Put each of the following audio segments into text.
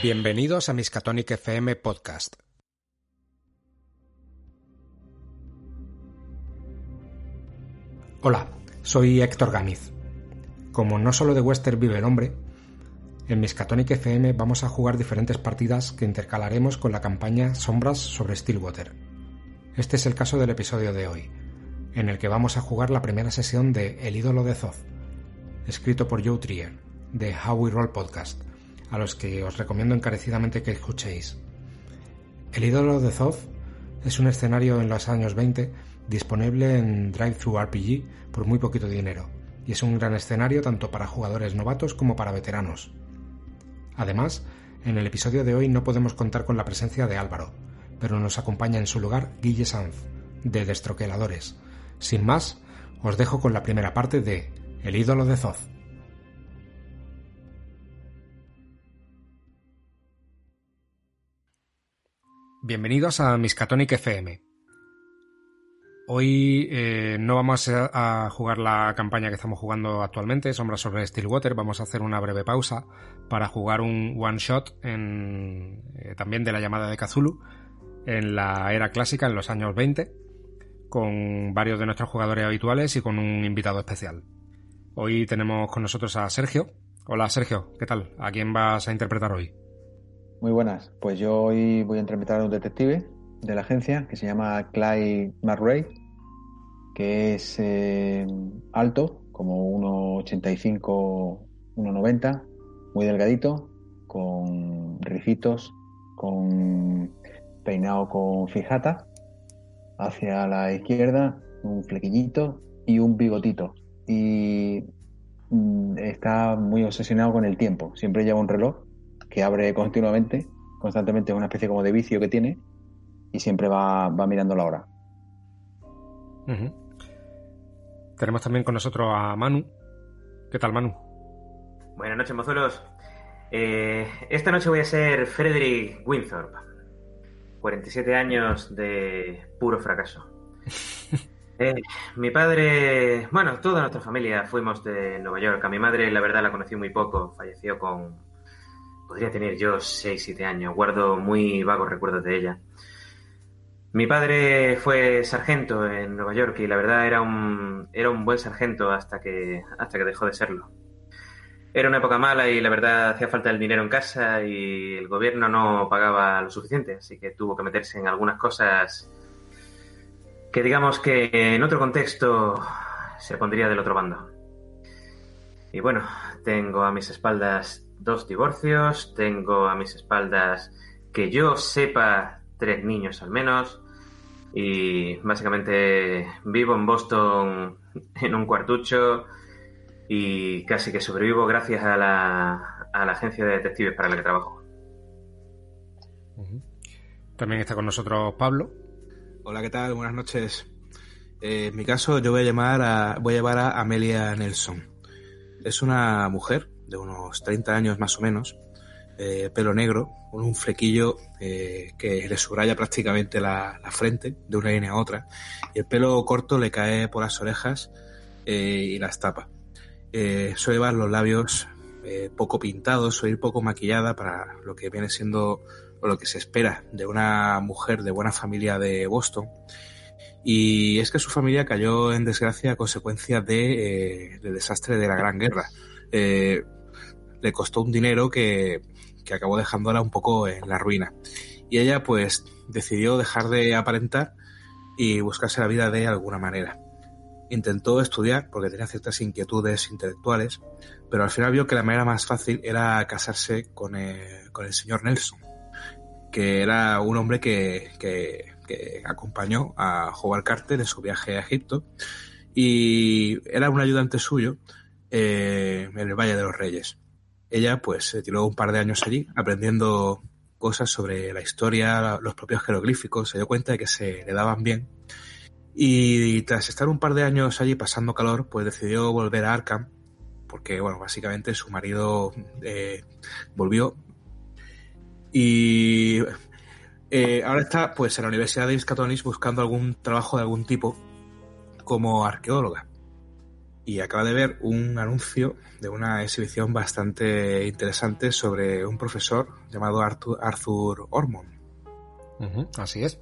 Bienvenidos a Miskatonic FM Podcast. Hola, soy Héctor Ganiz. Como no solo de Western vive el hombre, en Miskatonic FM vamos a jugar diferentes partidas que intercalaremos con la campaña Sombras sobre Stillwater. Este es el caso del episodio de hoy, en el que vamos a jugar la primera sesión de El ídolo de Zoth, escrito por Joe Trier, de How We Roll Podcast, a los que os recomiendo encarecidamente que escuchéis. El ídolo de Zoth es un escenario en los años 20 disponible en Drive-Thru RPG por muy poquito dinero, y es un gran escenario tanto para jugadores novatos como para veteranos. Además, en el episodio de hoy no podemos contar con la presencia de Álvaro, pero nos acompaña en su lugar Guille Sanz, de Destroqueladores. Sin más, os dejo con la primera parte de El ídolo de Zoz. Bienvenidos a Miskatonic FM, Hoy eh, no vamos a, jugar la campaña que estamos jugando actualmente, Sombras sobre Stillwater. Vamos a hacer una breve pausa para jugar un one shot eh, también de la llamada de Kazulu en la era clásica, en los años 20, con varios de nuestros jugadores habituales y con un invitado especial. Hoy tenemos con nosotros a Sergio. Hola Sergio, ¿qué tal? ¿A quién vas a interpretar hoy? Muy buenas, pues yo hoy voy a interpretar a un detective de la agencia que se llama Clyde McRae, que es eh, alto, como 1,85, 1,90, muy delgadito, con ricitos, con peinado con fijata, hacia la izquierda, un flequillito y un bigotito. Y mm, está muy obsesionado con el tiempo. Siempre lleva un reloj que abre continuamente, constantemente, es una especie como de vicio que tiene y siempre va, mirando la hora. Tenemos también con nosotros a Manu. ¿Qué tal, Manu? Buenas noches, mozuelos. Eh, esta noche voy a ser Frederick Winthorpe. 47 años de puro fracaso. Eh, mi padre, bueno, toda nuestra familia fuimos de Nueva York. A mi madre, la verdad, la conocí muy poco. Falleció con. Podría tener yo 6, 7 años. Guardo muy vagos recuerdos de ella. Mi padre fue sargento en Nueva York y la verdad era un, era un buen sargento hasta que, hasta que dejó de serlo. Era una época mala y la verdad hacía falta el dinero en casa y el gobierno no pagaba lo suficiente, así que tuvo que meterse en algunas cosas que digamos que en otro contexto se pondría del otro bando. Y bueno, tengo a mis espaldas dos divorcios, tengo a mis espaldas que yo sepa tres niños al menos, y básicamente vivo en Boston en un cuartucho y casi que sobrevivo gracias a la, a la agencia de detectives para la que trabajo. También está con nosotros Pablo. Hola, ¿qué tal? Buenas noches. Eh, en mi caso, yo voy a llamar a, voy a llevar a Amelia Nelson. Es una mujer de unos 30 años más o menos, eh, pelo negro, con un flequillo eh, que le subraya prácticamente la, frente de una línea a otra, y el pelo corto le cae por las orejas y las tapa. suele llevar los labios poco pintados, suele ir poco maquillada para lo que viene siendo o lo que se espera de una mujer de buena familia de Boston. Y es que su familia cayó en desgracia a consecuencia de, del desastre de la Gran Guerra. le costó un dinero que que acabó dejándola un poco en la ruina. Y ella pues decidió dejar de aparentar y buscarse la vida de alguna manera. Intentó estudiar porque tenía ciertas inquietudes intelectuales, pero al final vio que la manera más fácil era casarse con el, con el señor Nelson, que era un hombre que, que, acompañó a Howard Carter en su viaje a Egipto y era un ayudante suyo eh, en el Valle de los Reyes ella pues se tiró un par de años allí aprendiendo cosas sobre la historia, los propios jeroglíficos, se dio cuenta de que se le daban bien. Y tras estar un par de años allí pasando calor, pues decidió volver a Arkham, porque, bueno, básicamente su marido eh, volvió. Y eh, ahora está, pues, en la Universidad de Miskatonic buscando algún trabajo de algún tipo como arqueóloga. y acaba de ver un anuncio de una exhibición bastante interesante sobre un profesor llamado Arthur, Arthur Ormond. así es.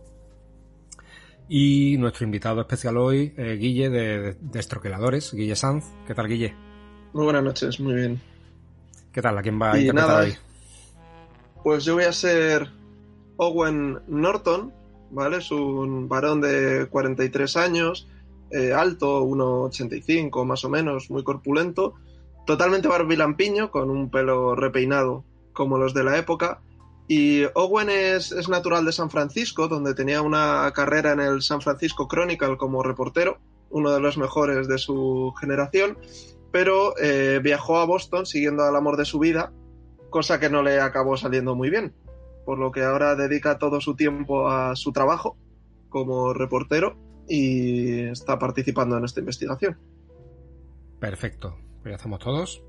Y nuestro invitado especial hoy, eh, Guille de, Estroqueladores, Guille Sanz. ¿Qué tal, Guille? Muy buenas noches, muy bien. ¿Qué tal? ¿A quién va a interpretar hoy? Pues yo voy a ser Owen Norton, ¿vale? Es un varón de 43 años, eh, alto, 1,85 más o menos, muy corpulento, totalmente barbilampiño, con un pelo repeinado como los de la época. Y Owen es, natural de San Francisco, donde tenía una carrera en el San Francisco Chronicle como reportero, uno de los mejores de su generación, pero eh, viajó a Boston siguiendo al amor de su vida, cosa que no le acabó saliendo muy bien por lo que ahora dedica todo su tiempo a su trabajo como reportero y está participando en esta investigación. Perfecto, pues ya hacemos todos.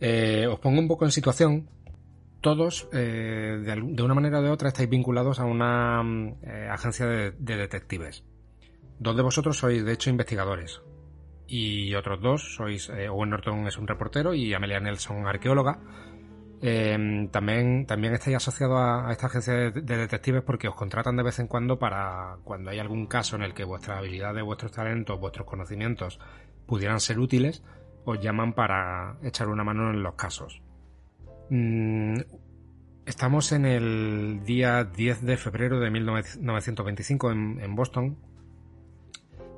Eh, os pongo un poco en situación. Todos, eh, de, una manera o de otra, estáis vinculados a una eh, agencia de, de, detectives. Dos de vosotros sois, de hecho, investigadores. Y otros dos sois, Owen Norton es un reportero y Amelia Nelson, arqueóloga Em, también, también estáis asociados a, esta agencia de, detectives porque os contratan de vez en cuando para cuando hay algún caso en el que vuestras habilidades, vuestros talentos, vuestros conocimientos pudieran ser útiles, os llaman para echar una mano en los casos. Mm, estamos en el día 10 de febrero de 1925 en, en Boston,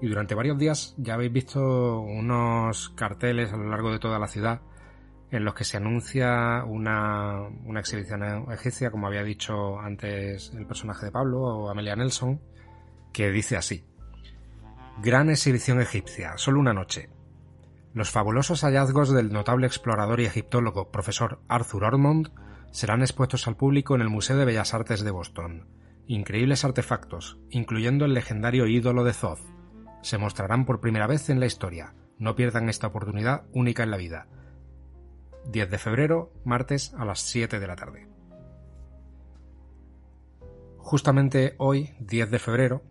y durante varios días ya habéis visto unos carteles a lo largo de toda la ciudad en los que se anuncia una, una exhibición egipcia, como había dicho antes el personaje de Pablo o Amelia Nelson, que dice así. Gran exhibición egipcia, solo una noche. Los fabulosos hallazgos del notable explorador y egiptólogo profesor Arthur Ormond serán expuestos al público en el Museo de Bellas Artes de Boston. Increíbles artefactos, incluyendo el legendario ídolo de Thoth, se mostrarán por primera vez en la historia. No pierdan esta oportunidad única en la vida 10 de febrero, martes a las 7 de la tarde. Justamente hoy, 10 de febrero,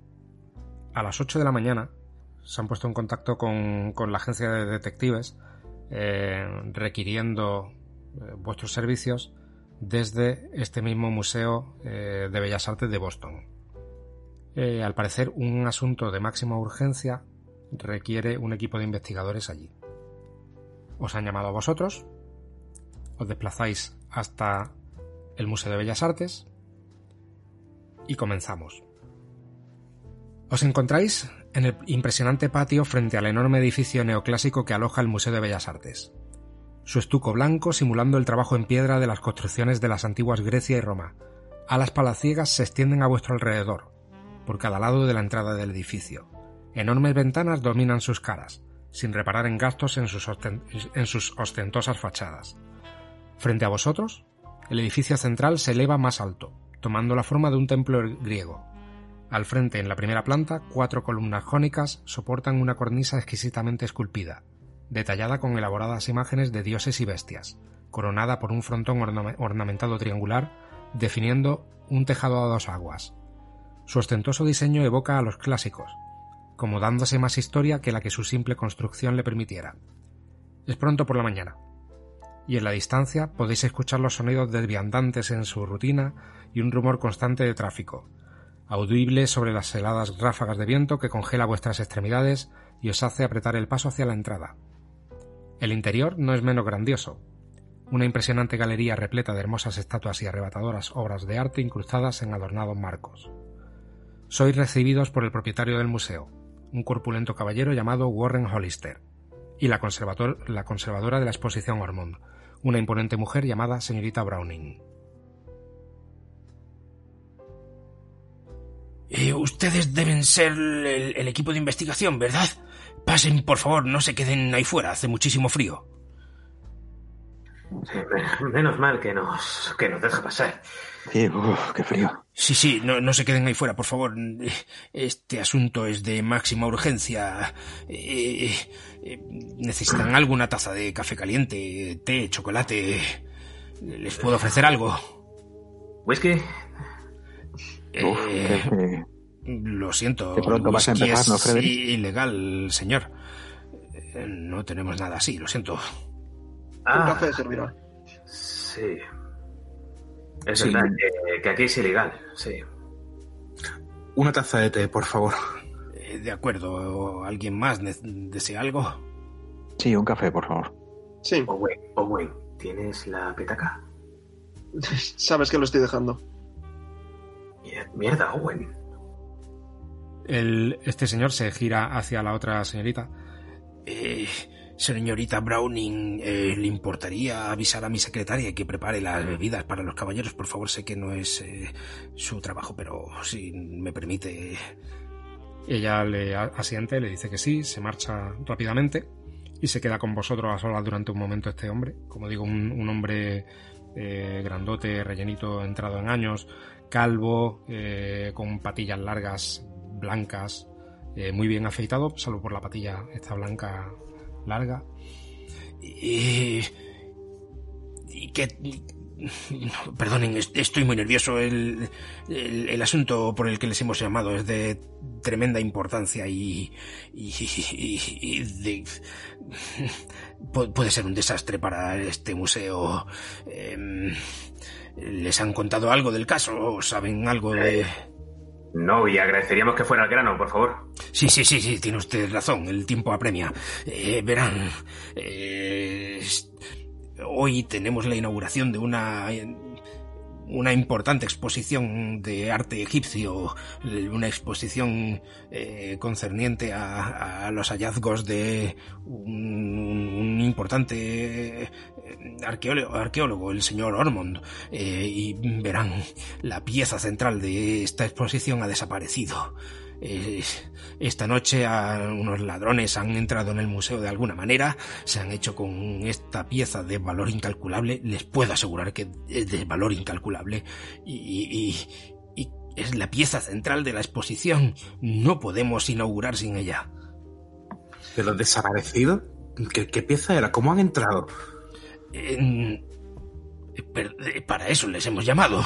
a las 8 de la mañana, se han puesto en contacto con, la agencia de detectives eh, requiriendo eh, vuestros servicios desde este mismo Museo eh, de Bellas Artes de Boston. al parecer, un asunto de máxima urgencia requiere un equipo de investigadores allí. Os han llamado a vosotros os desplazáis hasta el Museo de Bellas Artes y comenzamos. Os encontráis en el impresionante patio frente al enorme edificio neoclásico que aloja el Museo de Bellas Artes. Su estuco blanco simulando el trabajo en piedra de las construcciones de las antiguas Grecia y Roma. Alas palaciegas se extienden a vuestro alrededor, por cada lado de la entrada del edificio. Enormes ventanas dominan sus caras, sin reparar en gastos en sus, en sus ostentosas fachadas. Frente a vosotros, el edificio central se eleva más alto, tomando la forma de un templo griego. Al frente, en la primera planta, cuatro columnas jónicas soportan una cornisa exquisitamente esculpida, detallada con elaboradas imágenes de dioses y bestias, coronada por un frontón ornamentado triangular, definiendo un tejado a dos aguas. Su ostentoso diseño evoca a los clásicos, como dándose más historia que la que su simple construcción le permitiera. Es pronto por la mañana, y en la distancia podéis escuchar los sonidos desviandantes en su rutina y un rumor constante de tráfico, audible sobre las heladas ráfagas de viento que congela vuestras extremidades y os hace apretar el paso hacia la entrada. El interior no es menos grandioso. Una impresionante galería repleta de hermosas estatuas y arrebatadoras obras de arte incrustadas en adornados marcos. Sois recibidos por el propietario del museo, un corpulento caballero llamado Warren Hollister, y la, la conservadora de la exposición Ormond, una imponente mujer llamada señorita Browning. Eh, ustedes deben ser el, equipo de investigación, ¿verdad? Pasen, por favor, no se queden ahí fuera, hace muchísimo frío. menos mal que nos, que nos deja pasar. Sí, qué frío. Sí, sí, no, no, se queden ahí fuera, por favor. Este asunto es de máxima urgencia. Eh, eh, ¿Necesitan alguna taza de café caliente, té, chocolate? ¿Les puedo ofrecer algo? ¿Whisky? Eh, lo siento. pronto vas a empezar, ¿no, ilegal, señor. No tenemos nada así, lo siento. Un Ah, café servirá. sí. Es Sí. verdad que, que aquí es ilegal, sí. Una taza de té, por favor. Eh, de acuerdo, ¿alguien más desea algo? Sí, un café, por favor. Sí, Owen, Owen, ¿tienes la petaca? sabes que lo estoy dejando. Mier- Mierda, Owen. El- este señor se gira hacia la otra señorita. Eh, señorita Browning, eh, ¿le importaría avisar a mi secretaria que prepare las bebidas para los caballeros? Por favor, sé que no es eh, su trabajo, pero si me permite... Ella le asiente, le dice que sí, se marcha rápidamente y se queda con vosotros a solas durante un momento este hombre. Como digo, un, un hombre eh, grandote, rellenito, entrado en años, calvo, eh, con patillas largas, blancas, eh, muy bien afeitado, salvo por la patilla esta blanca larga. Eh, y que... Perdonen, est- estoy muy nervioso. El, el, el asunto por el que les hemos llamado es de tremenda importancia y... y, y- y de- pu- puede ser un desastre para este museo. Em, ¿Les han contado algo del caso? ¿Saben algo de...? No, y agradeceríamos que fuera al grano, por favor. Sí, sí, sí, sí, tiene usted razón, el tiempo apremia. Eh, verán, eh, hoy tenemos la inauguración de una una importante exposición de arte egipcio, una exposición eh, concerniente a, a los hallazgos de un, importante arqueólogo, el señor Ormond. Eh, y verán, la pieza central de esta exposición ha desaparecido. Esta noche a unos ladrones han entrado en el museo de alguna manera, se han hecho con esta pieza de valor incalculable, les puedo asegurar que es de valor incalculable y es la pieza central de la exposición. No podemos inaugurar sin ella. ¿Pero desaparecido? ¿Qué, qué pieza era? ¿Cómo han entrado? Per- eh, Para eso les hemos llamado.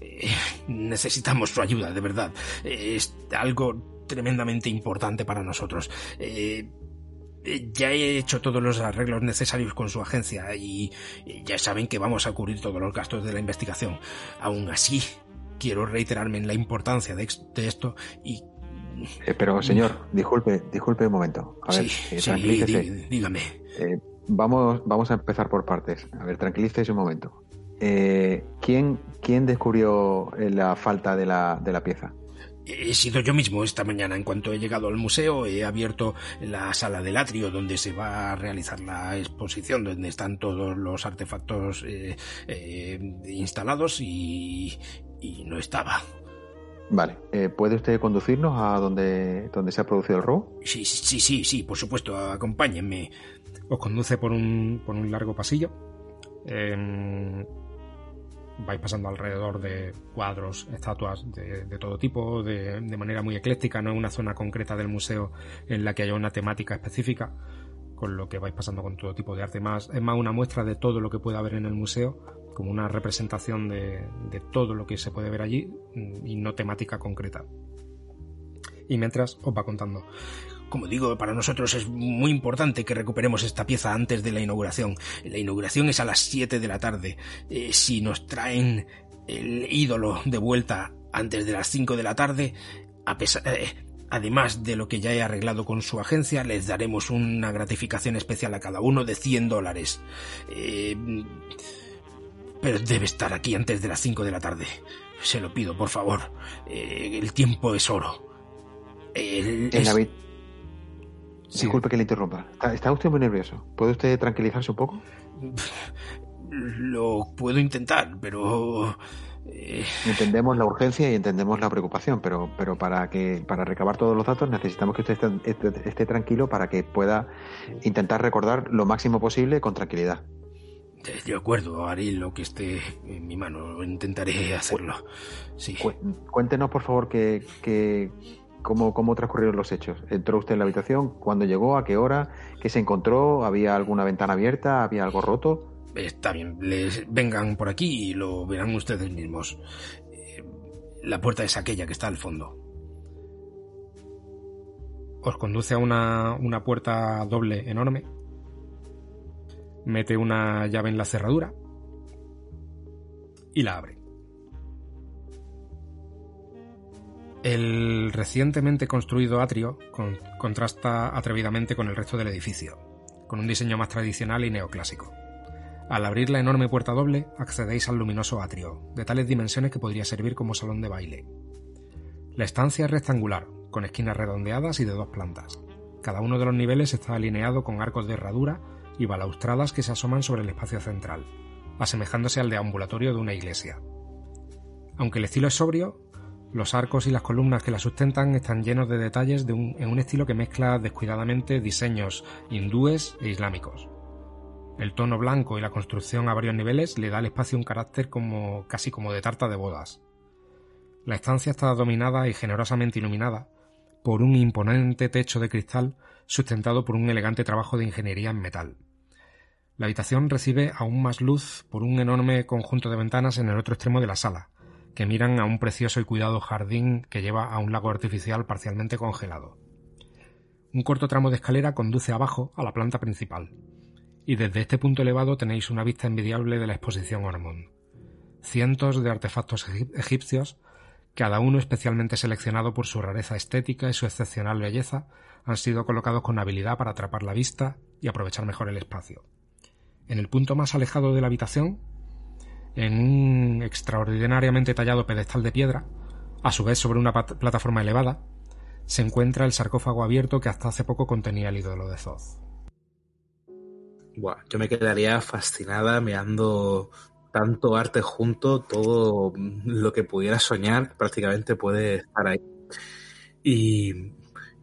Eh, Necesitamos su ayuda, de verdad. Eh, Es algo tremendamente importante para nosotros. Eh, eh, Ya he hecho todos los arreglos necesarios con su agencia y eh, ya saben que vamos a cubrir todos los gastos de la investigación. Aún así, quiero reiterarme en la importancia de, esto y... Eh, pero, señor, disculpe, disculpe un momento. A ver, sí, eh, dí- dígame. Eh, vamos, vamos a empezar por partes. A ver, tranquilícese un momento. Eh, ¿quién, ¿Quién descubrió eh, la falta de la, de la pieza? He sido yo mismo esta mañana. En cuanto he llegado al museo, he abierto la sala del atrio donde se va a realizar la exposición, donde están todos los artefactos eh, eh, instalados y, y no estaba. Vale, eh, ¿puede usted conducirnos a donde, se ha producido el robo? Sí, sí, sí, sí, por supuesto, acompáñenme. Os conduce por un, por un largo pasillo. Em, vais pasando alrededor de cuadros, estatuas de, de todo tipo, de, de manera muy ecléctica. No es una zona concreta del museo en la que haya una temática específica, con lo que vais pasando con todo tipo de arte. Más, es más una muestra de todo lo que puede haber en el museo, como una representación de, todo lo que se puede ver allí mm, y no temática concreta. Y mientras os va contando. Como digo, para nosotros es muy importante que recuperemos esta pieza antes de la inauguración. La inauguración es a las 7 de la tarde. Eh, si nos traen el ídolo de vuelta antes de las 5 de la tarde, eh, además de lo que ya he arreglado con su agencia, les daremos una gratificación especial a cada uno de 100 dólares. Eh, pero debe estar aquí antes de las 5 de la tarde. Se lo pido, por favor. Eh, el tiempo es oro. El- es- la vi- Sí. Disculpe que le interrumpa. ¿Está, está usted muy nervioso? ¿Puede usted tranquilizarse un poco? Lo puedo intentar, pero... eh, Entendemos la urgencia y entendemos la preocupación, pero, pero para que para recabar todos los datos necesitamos que usted esté, esté- esté tranquilo para que pueda intentar recordar lo máximo posible con tranquilidad. De acuerdo, haré lo que esté en mi mano. Intentaré hacerlo. Sí. Cu- Cuéntenos, por favor, que, que- cómo, cómo transcurrieron los hechos. ¿Entró usted en la habitación? ¿Cuándo llegó? ¿A qué hora? ¿Qué se encontró? ¿Había alguna ventana abierta? ¿Había algo roto? Está bien, les vengan por aquí y lo verán ustedes mismos. Eh, La puerta es aquella que está al fondo. os conduce a una, una puerta doble enorme, mete una llave en la cerradura y la abre. El recientemente construido atrio con- contrasta atrevidamente con el resto del edificio, con un diseño más tradicional y neoclásico. Al abrir la enorme puerta doble, accedéis al luminoso atrio, de tales dimensiones que podría servir como salón de baile. La estancia es rectangular, con esquinas redondeadas y de dos plantas. Cada uno de los niveles está alineado con arcos de herradura y balaustradas que se asoman sobre el espacio central, asemejándose al deambulatorio de una iglesia. Aunque el estilo es sobrio, los arcos y las columnas que la sustentan están llenos de detalles en un estilo que mezcla descuidadamente diseños hindúes e islámicos. El tono blanco y la construcción a varios niveles le da al espacio un carácter como casi como de tarta de bodas. La estancia está dominada y generosamente iluminada por un imponente techo de cristal sustentado por un elegante trabajo de ingeniería en metal. La habitación recibe aún más luz por un enorme conjunto de ventanas en el otro extremo de la sala, que miran a un precioso y cuidado jardín que lleva a un lago artificial parcialmente congelado. Un corto tramo de escalera conduce abajo a la planta principal, y desde este punto elevado tenéis una vista envidiable de la exposición Ormond. Cientos de artefactos egip- egipcios, cada uno especialmente seleccionado por su rareza estética y su excepcional belleza, han sido colocados con habilidad para atrapar la vista y aprovechar mejor el espacio. En el punto más alejado de la habitación, en un extraordinariamente tallado pedestal de piedra, a su vez sobre una plataforma elevada, se encuentra el sarcófago abierto que hasta hace poco contenía el ídolo de Zoth. Buah, yo me quedaría fascinada mirando tanto arte junto, todo lo que pudiera soñar prácticamente puede estar ahí. Y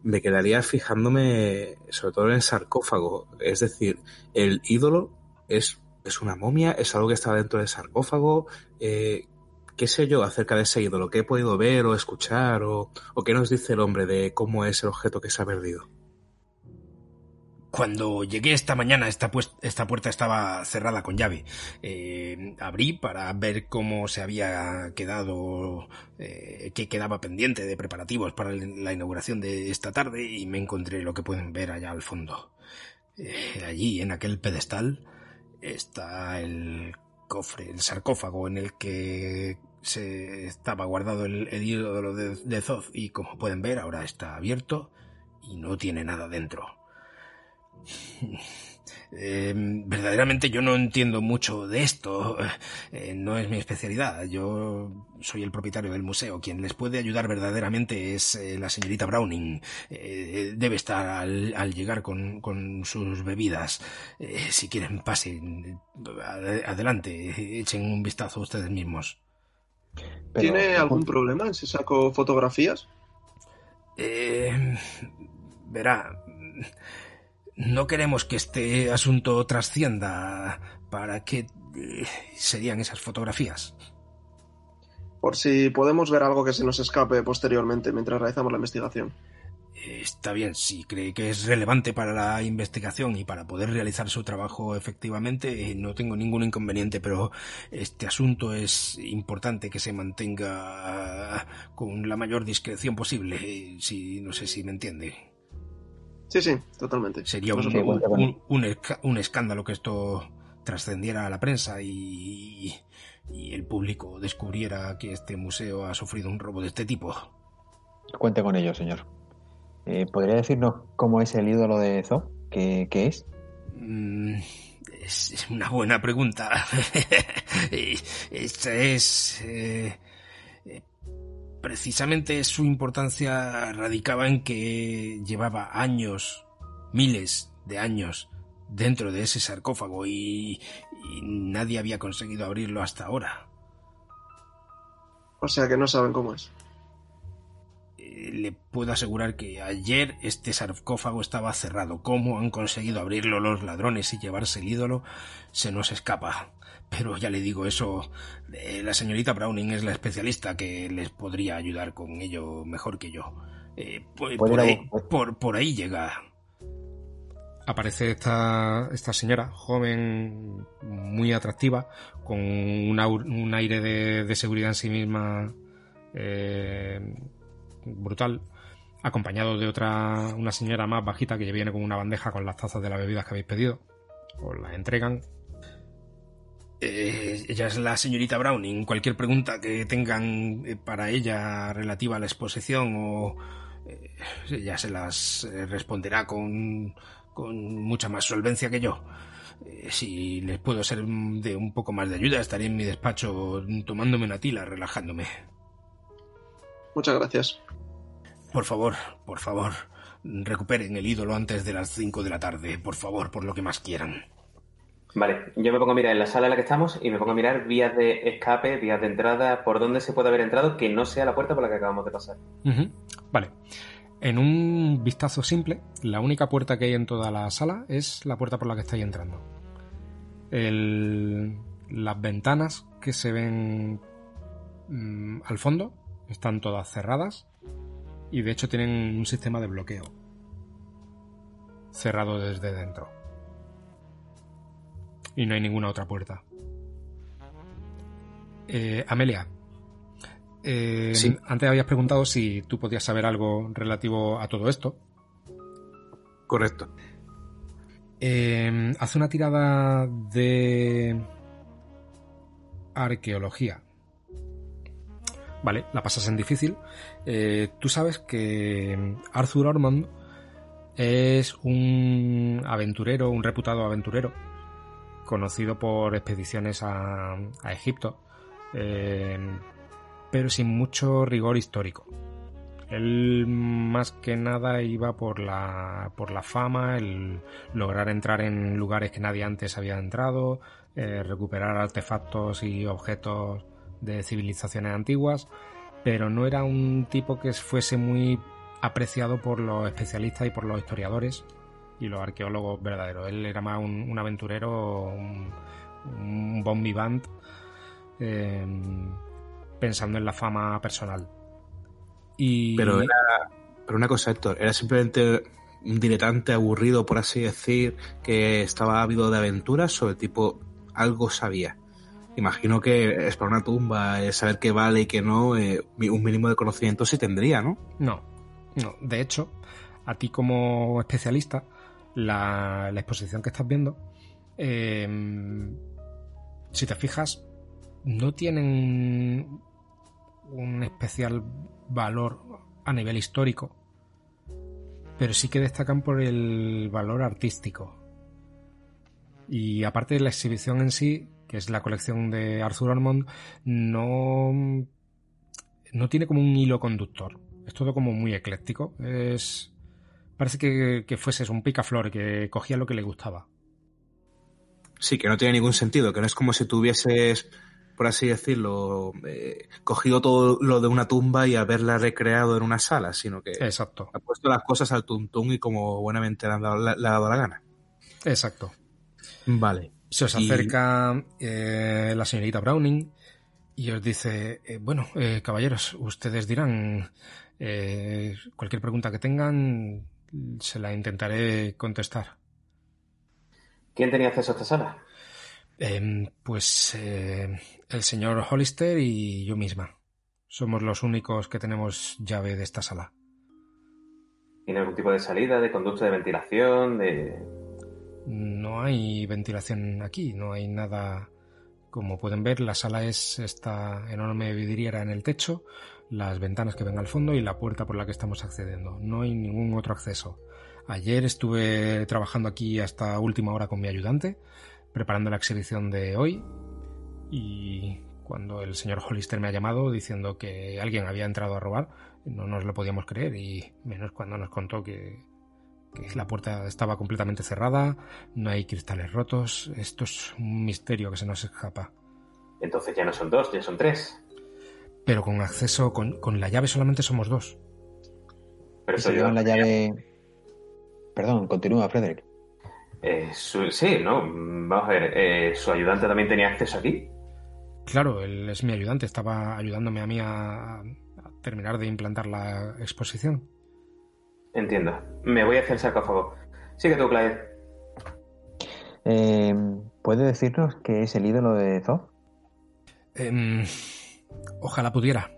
me quedaría fijándome sobre todo en el sarcófago, es decir, el ídolo es, es una momia, es algo que está dentro del sarcófago, eh, qué sé yo acerca de ese ídolo, qué he podido ver o escuchar o, o qué nos dice el hombre de cómo es el objeto que se ha perdido. Cuando llegué esta mañana, esta, pues- esta puerta estaba cerrada con llave. Eh, abrí para ver cómo se había quedado, eh, qué quedaba pendiente de preparativos para la inauguración de esta tarde y me encontré lo que pueden ver allá al fondo. Allí, en aquel pedestal, está el cofre, el sarcófago en el que se estaba guardado el, el ídolo de, de Zoth y como pueden ver ahora está abierto y no tiene nada dentro. Eh, verdaderamente yo no entiendo mucho de esto. Eh, no es mi especialidad. Yo soy el propietario del museo. Quien les puede ayudar verdaderamente es eh, la señorita Browning. Eh, debe estar al, al llegar con, con sus bebidas. Eh, si quieren, pasen. Ad- Adelante. Echen un vistazo ustedes mismos. Pero- ¿Tiene algún problema en si saco fotografías? Eh, verá, no queremos que este asunto trascienda. ¿Para qué eh, serían esas fotografías? Por si podemos ver algo que se nos escape posteriormente mientras realizamos la investigación. Eh, Está bien, si cree que es relevante para la investigación y para poder realizar su trabajo efectivamente, eh, no tengo ningún inconveniente, pero este asunto es importante que se mantenga con la mayor discreción posible, si no sé si me entiende. Sí, sí, totalmente. Sería un, un- un esca- un escándalo que esto trascendiera a la prensa y, y el público descubriera que este museo ha sufrido un robo de este tipo. Cuente con ello, señor. Eh, ¿Podría decirnos cómo es el ídolo de Zo? ¿Qué, qué es? Mm, Es, es una buena pregunta. Esta es... eh, precisamente su importancia radicaba en que llevaba años, miles de años, dentro de ese sarcófago y, nadie había conseguido abrirlo hasta ahora. O sea que no saben cómo es. Le puedo asegurar que ayer este sarcófago estaba cerrado. ¿Cómo han conseguido abrirlo los ladrones y llevarse el ídolo? Se nos escapa. Pero ya le digo eso, eh, la señorita Browning es la especialista que les podría ayudar con ello mejor que yo. Eh, por, ¿Puede por ahí, bu- por- por ahí llega. Aparece esta, esta señora, joven, muy atractiva, con un aire de, de seguridad en sí misma eh, brutal. acompañado de otra, una señora más bajita que viene con una bandeja con las tazas de las bebidas que habéis pedido. Os las entregan. Eh, ella es la señorita Browning. Cualquier pregunta que tengan eh, para ella relativa a la exposición o eh, ella se las responderá con, con mucha más solvencia que yo. Eh, si les puedo ser de un poco más de ayuda, estaré en mi despacho tomándome una tila, relajándome. Muchas gracias. Por favor, por favor, recuperen el ídolo antes de las 5 de la tarde, por favor, por lo que más quieran. Vale, yo me pongo a mirar en la sala en la que estamos y me pongo a mirar vías de escape, vías de entrada, por dónde se puede haber entrado que no sea la puerta por la que acabamos de pasar. Vale. En un vistazo simple, la única puerta que hay en toda la sala es la puerta por la que estáis entrando. El- las ventanas que se ven mm, al fondo están todas cerradas y de hecho tienen un sistema de bloqueo cerrado desde dentro. Y no hay ninguna otra puerta. Eh, Amelia, eh, Sí. antes habías preguntado si tú podías saber algo relativo a todo esto. Correcto. Eh, hace una tirada de arqueología. Vale, la pasas en difícil. Eh, tú sabes que Arthur Ormond es un aventurero, un reputado aventurero, conocido por expediciones a, Egipto, eh, pero sin mucho rigor histórico. Él más que nada iba por la, por la fama, el lograr entrar en lugares que nadie antes había entrado, eh, recuperar artefactos y objetos de civilizaciones antiguas, pero no era un tipo que fuese muy apreciado por los especialistas y por los historiadores y los arqueólogos verdaderos. Él era más un, aventurero, un, vivant, eh, pensando en la fama personal. Y... Pero era. Pero una cosa, Héctor, era simplemente un diletante aburrido, por así decir, que estaba ávido de aventuras o el tipo algo sabía. Imagino que es para una tumba, saber qué vale y qué no, eh, un mínimo de conocimiento sí tendría, ¿no? No, no. De hecho, a ti como especialista, la, la exposición que estás viendo, eh, si te fijas, no tienen un especial valor a nivel histórico, pero sí que destacan por el valor artístico. Y aparte de la exhibición en sí, que es la colección de Arthur Ormond, no, no tiene como un hilo conductor. Es todo como muy ecléctico. Es. Parece que, que fueses un picaflor que cogía lo que le gustaba. Sí, que no tiene ningún sentido, que no es como si tuvieses, por así decirlo, eh, cogido todo lo de una tumba y haberla recreado en una sala, sino que Exacto, ha puesto las cosas al tuntún y como buenamente le, dado, le ha dado la gana. exacto. Vale. Se os Y- acerca eh, la señorita Browning y os dice, eh, bueno, eh, caballeros, ustedes dirán, eh, cualquier pregunta que tengan, se la intentaré contestar. ¿Quién tenía acceso a esta sala? Em, pues eh, el señor Hollister y yo misma. Somos los únicos que tenemos llave de esta sala. ¿Tiene algún tipo de salida, de conducto de ventilación, de... No hay ventilación aquí, no hay nada. Como pueden ver, la sala es esta enorme vidriera en el techo, las ventanas que ven al fondo y la puerta por la que estamos accediendo. No hay ningún otro acceso. Ayer estuve trabajando aquí hasta última hora con mi ayudante, preparando la exhibición de hoy, y cuando el señor Hollister me ha llamado diciendo que alguien había entrado a robar, no nos lo podíamos creer, y menos cuando nos contó que, que la puerta estaba completamente cerrada, no hay cristales rotos, esto es un misterio que se nos escapa. Entonces ya no son dos, ya son tres. Pero con acceso, con, con la llave solamente somos dos. Pero yo... llevan la llave. Perdón, continúa, Frederick. Eh, su- sí, ¿no? Vamos a ver, eh, ¿su ayudante también tenía acceso aquí? Claro, él es mi ayudante, estaba ayudándome a mí a, a terminar de implantar la exposición. Entiendo. Me voy hacia el sarcófago. Sigue tú, Clyde. Eh, ¿Puede decirnos qué es el ídolo de Zob? Em, ojalá pudiera.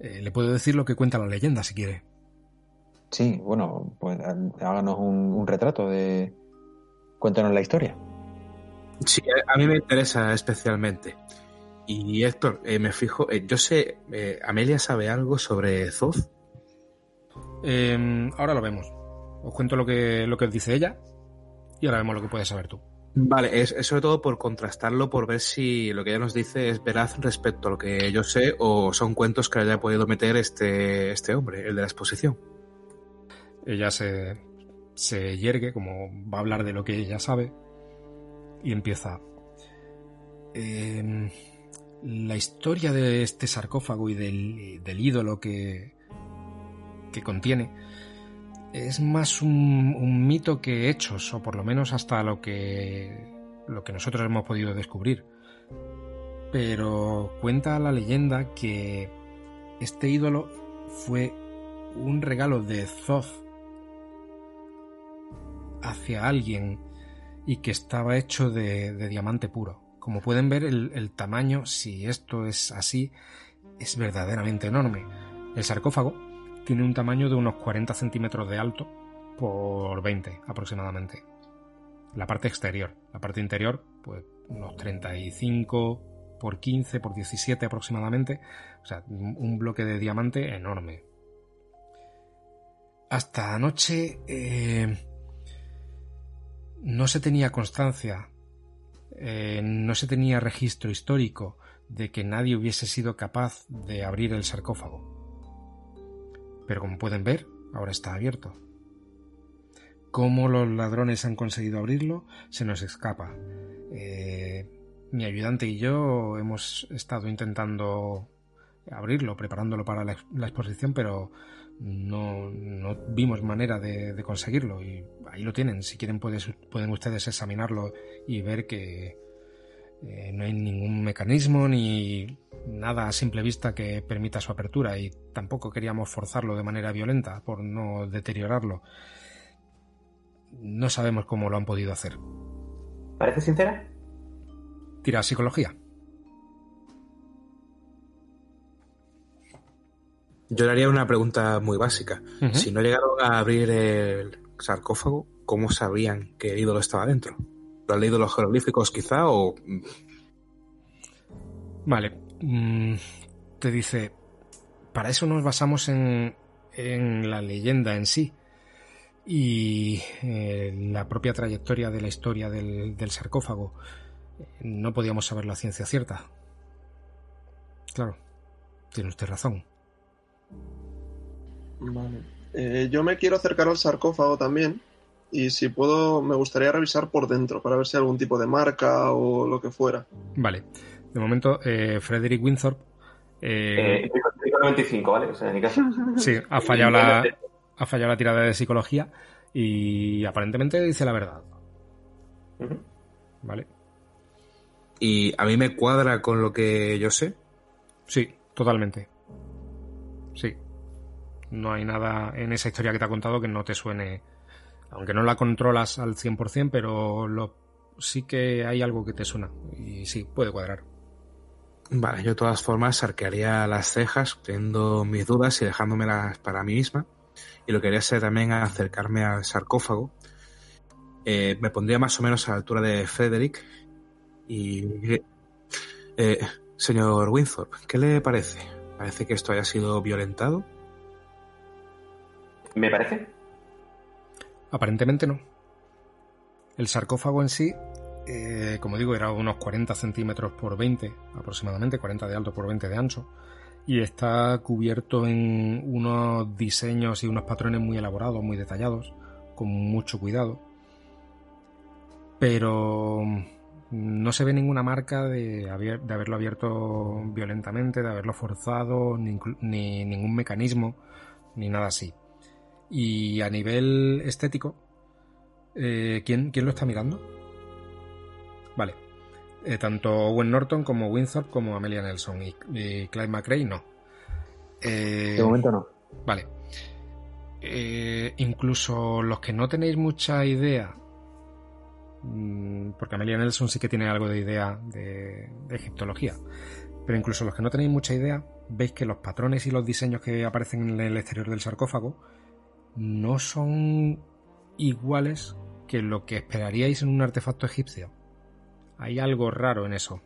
Eh, le puedo decir lo que cuenta la leyenda si quiere. Sí, bueno, pues háganos un, retrato de... Cuéntanos la historia. Sí, a mí me interesa especialmente. Y Héctor, eh, me fijo, eh, yo sé, eh, ¿Amelia sabe algo sobre Zoth? Em, ahora lo vemos. Os cuento lo que, lo que dice ella y ahora vemos lo que puedes saber tú. Vale, es, sobre todo por contrastarlo, por ver si lo que ella nos dice es veraz respecto a lo que yo sé o son cuentos que haya podido meter este, este hombre, el de la exposición. Ella se, se yergue, como va a hablar de lo que ella sabe, y empieza. Em, la historia de este sarcófago y del, del ídolo que, que contiene es más un, mito que hechos, o por lo menos hasta lo que, lo que nosotros hemos podido descubrir. Pero cuenta la leyenda que este ídolo fue un regalo de Thoth hacia alguien y que estaba hecho de, diamante puro. Como pueden ver, el, tamaño, si esto es así, es verdaderamente enorme. El sarcófago tiene un tamaño de unos 40 centímetros de alto por 20 aproximadamente. La parte exterior, la parte interior, pues unos 35 por 15 por 17 aproximadamente. O sea, un bloque de diamante enorme. Hasta anoche eh, no se tenía constancia, eh, no se tenía registro histórico de que nadie hubiese sido capaz de abrir el sarcófago. Pero como pueden ver, ahora está abierto. Cómo los ladrones han conseguido abrirlo se nos escapa. Eh, mi ayudante y yo hemos estado intentando abrirlo, preparándolo para la, exposición, pero no, vimos manera de, conseguirlo. Y ahí lo tienen. Si quieren pueden ustedes examinarlo y ver que eh, no hay ningún mecanismo ni nada a simple vista que permita su apertura y tampoco queríamos forzarlo de manera violenta por no deteriorarlo. No sabemos cómo lo han podido hacer. ¿Parece sincera? Tira psicología. Yo le haría una pregunta muy básica. Si no llegaron a abrir el sarcófago, ¿cómo sabían que el ídolo estaba dentro? ¿Lo han leído los jeroglíficos quizá o...? Vale, te dice, para eso nos basamos en, en la leyenda en sí y eh, la propia trayectoria de la historia del, sarcófago. No podíamos saber la ciencia cierta. Claro, tiene usted razón. Vale. Eh, yo me quiero acercar al sarcófago también y si puedo me gustaría revisar por dentro para ver si hay algún tipo de marca o lo que fuera. Vale. De momento, eh, Frederick Winthorpe. Eh, 95, ¿vale? O sea, en mi caso. Sí, ha fallado, la, ha fallado la tirada de psicología y aparentemente dice la verdad. ¿Vale? ¿Y a mí me cuadra con lo que yo sé? Sí, totalmente. Sí. No hay nada en esa historia que te ha contado que no te suene. Aunque no la controlas al 100%, pero lo, sí que hay algo que te suena. Y sí, puede cuadrar. Vale, yo de todas formas arquearía las cejas, teniendo mis dudas y dejándomelas para mí misma. Y lo que haría sería también acercarme al sarcófago. Eh, me pondría más o menos a la altura de Frederick. Y. Eh, señor Winthorpe, ¿qué le parece? ¿Parece que esto haya sido violentado? ¿Me parece? Aparentemente no. El sarcófago en sí eh, como digo, era unos 40 centímetros por 20 aproximadamente, 40 de alto por 20 de ancho, y está cubierto en unos diseños y unos patrones muy elaborados, muy detallados, con mucho cuidado. Pero no se ve ninguna marca de, haberlo abierto violentamente, de haberlo forzado, ni, ningún mecanismo, ni nada así. Y a nivel estético, eh, ¿quién, ¿quién lo está mirando? Vale. Eh, tanto Owen Norton como Winthrop como Amelia Nelson y, Clyde McRae no. Eh, de momento no. Vale. Eh, incluso los que no tenéis mucha idea, mm, porque Amelia Nelson sí que tiene algo de idea de, de egiptología, pero incluso los que no tenéis mucha idea, veis que los patrones y los diseños que aparecen en el exterior del sarcófago no son iguales que lo que esperaríais en un artefacto egipcio. Hay algo raro en eso.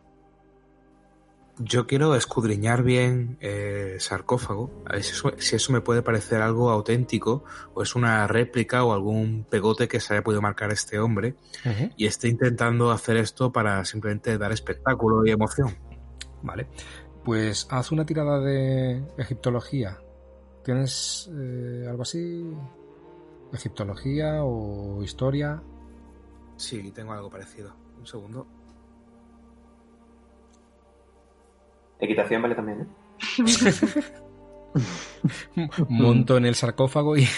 Yo quiero escudriñar bien el sarcófago, a ver si eso, si eso me puede parecer algo auténtico, o es una réplica o algún pegote que se haya podido marcar este hombre, y esté intentando hacer esto para simplemente dar espectáculo y emoción. Vale. Pues haz una tirada de egiptología. ¿Tienes eh, algo así? ¿Egiptología o historia? Sí, tengo algo parecido. Un segundo. Equitación vale también, ¿eh? Monto en el sarcófago y...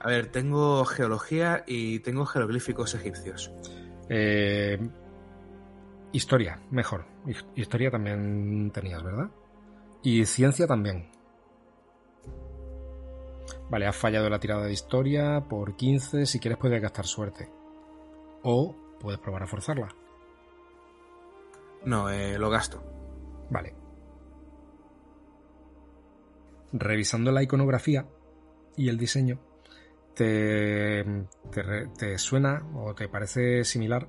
A ver, tengo geología y tengo jeroglíficos egipcios. Eh, historia, mejor. His- Historia también tenías, ¿verdad? Y ciencia también. Vale, has fallado la tirada de historia por 15. Si quieres puedes gastar suerte. O puedes probar a forzarla. No, eh, lo gasto. Vale. Revisando la iconografía y el diseño, te, te te suena o te parece similar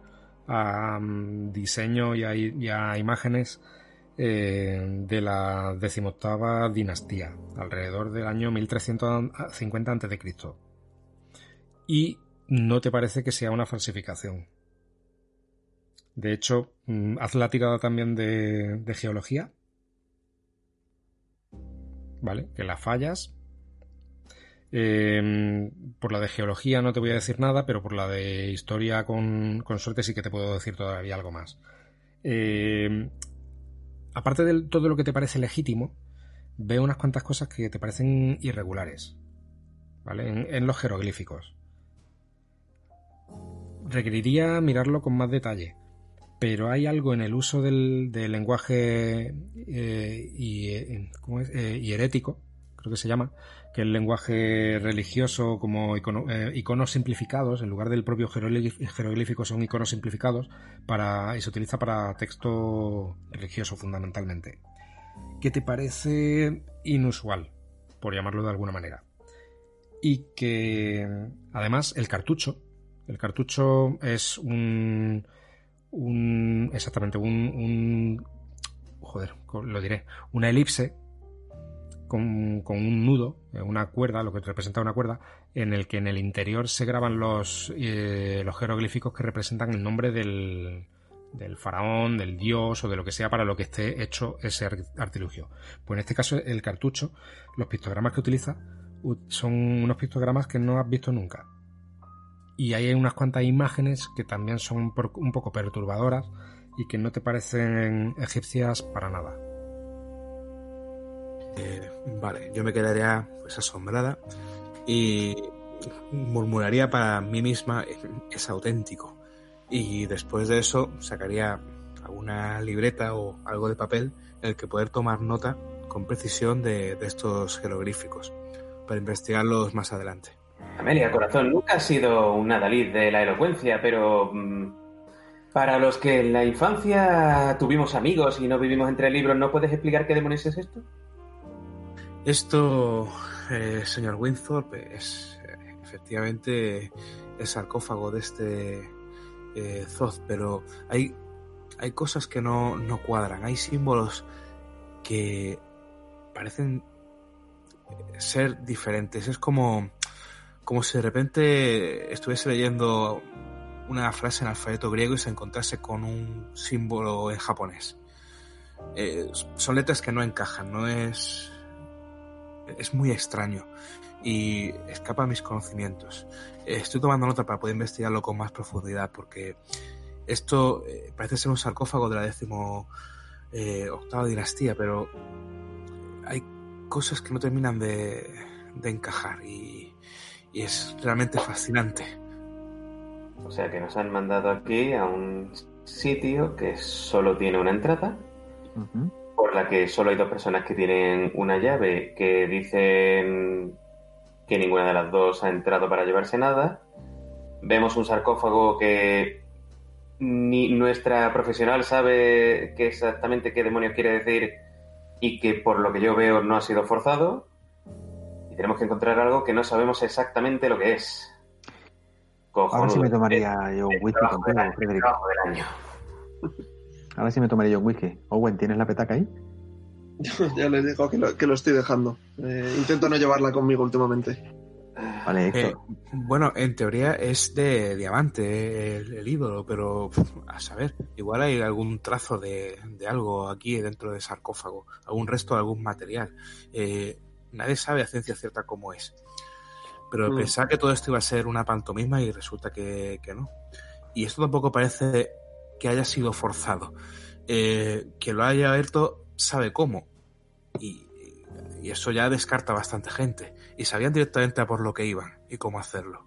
a mm, diseño y a, i- y a imágenes eh, de la decimoctava dinastía, alrededor del año 1350 a.C. Y no te parece que sea una falsificación. De hecho, mm, haz la tirada también de, geología. ¿Vale? Que la fallas. Eh, por la de geología no te voy a decir nada, pero por la de historia con, suerte sí que te puedo decir todavía algo más. Eh, aparte de todo lo que te parece legítimo, veo unas cuantas cosas que te parecen irregulares. ¿Vale? En, en los jeroglíficos. Requeriría mirarlo con más detalle pero hay algo en el uso del, del lenguaje eh, y, eh, ¿cómo es? Eh, hierético, creo que se llama, que el lenguaje religioso como icono- iconos simplificados, en lugar del propio jeroglíf- jeroglífico son iconos simplificados para, y se utiliza para texto religioso fundamentalmente. ¿Qué te parece inusual, por llamarlo de alguna manera? Y que además el cartucho, el cartucho es un un exactamente un, un joder lo diré una elipse con, con un nudo eh, una cuerda lo que representa una cuerda en el que en el interior se graban los eh, los jeroglíficos que representan el nombre del del faraón, del dios o de lo que sea para lo que esté hecho ese ar- artilugio. Pues en este caso el cartucho, los pictogramas que utiliza son unos pictogramas que no has visto nunca y hay unas cuantas imágenes que también son un, poco perturbadoras y que no te parecen egipcias para nada. Eh, vale, yo me quedaría pues asombrada y murmuraría para mí misma es auténtico. Y después de eso sacaría alguna libreta o algo de papel en el que poder tomar nota con precisión de estos jeroglíficos para investigarlos más adelante. Amelia, corazón, nunca has sido una Dalí de la elocuencia, pero mm, para los que en la infancia tuvimos amigos y no vivimos entre libros, ¿no puedes explicar qué demonios es esto? Esto, eh, señor Winthorpe, es eh, efectivamente el sarcófago de este eh, pero hay, hay cosas que no, no cuadran, hay símbolos que parecen eh, ser diferentes. Es como, como si de repente estuviese leyendo una frase en alfabeto griego y se encontrase con un símbolo en japonés. Eh, son letras que no encajan, no es es muy extraño y escapa a mis conocimientos. Eh, Estoy tomando nota para poder investigarlo con más profundidad porque esto eh, parece ser un sarcófago de la décimo octava dinastía, pero hay cosas que no terminan de, de encajar y, y es realmente fascinante. O sea que nos han mandado aquí a un sitio que solo tiene una entrada, por la que solo hay dos personas que tienen una llave que dicen que ninguna de las dos ha entrado para llevarse nada. Vemos un sarcófago que ni nuestra profesional sabe qué exactamente qué demonios quiere decir y que por lo que yo veo no ha sido forzado. Tenemos que encontrar algo que no sabemos exactamente lo que es. Ahora sí me tomaría yo un whisky contigo, Frederick. Ahora sí me tomaría yo un whisky. Owen, ¿tienes la petaca ahí? ya le digo que lo, que lo estoy dejando. Eh, intento no llevarla conmigo últimamente. Vale, Eh, Héctor. bueno, en teoría es de diamante el, el ídolo, pero a saber, igual hay algún trazo de, de algo aquí dentro del sarcófago, algún resto de algún material. Eh, nadie sabe a ciencia cierta cómo es. Pero Mm. pensaba que todo esto iba a ser una pantomima y resulta que, que no. Y esto tampoco parece que haya sido forzado. Eh, quien lo haya abierto sabe cómo. Y, y eso ya descarta bastante gente. Y sabían directamente a por lo que iban y cómo hacerlo.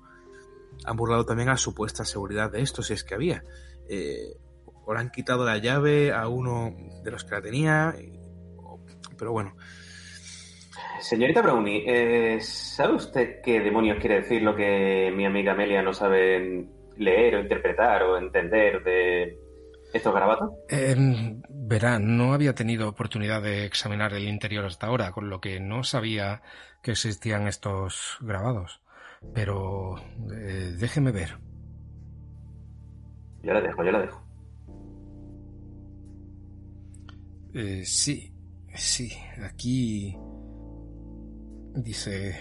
Han burlado también a supuesta seguridad de esto, si es que había. Eh, o le han quitado la llave a uno de los que la tenía. y- pero bueno, Señorita Brownie, eh, ¿sabe usted qué demonios quiere decir lo que mi amiga Amelia no sabe leer o interpretar o entender de estos garabatos? Eh, verá, no había tenido oportunidad de examinar el interior hasta ahora, con lo que no sabía que existían estos grabados. Pero eh, déjeme ver. Yo la dejo, yo la dejo. Eh, sí, sí, aquí dice...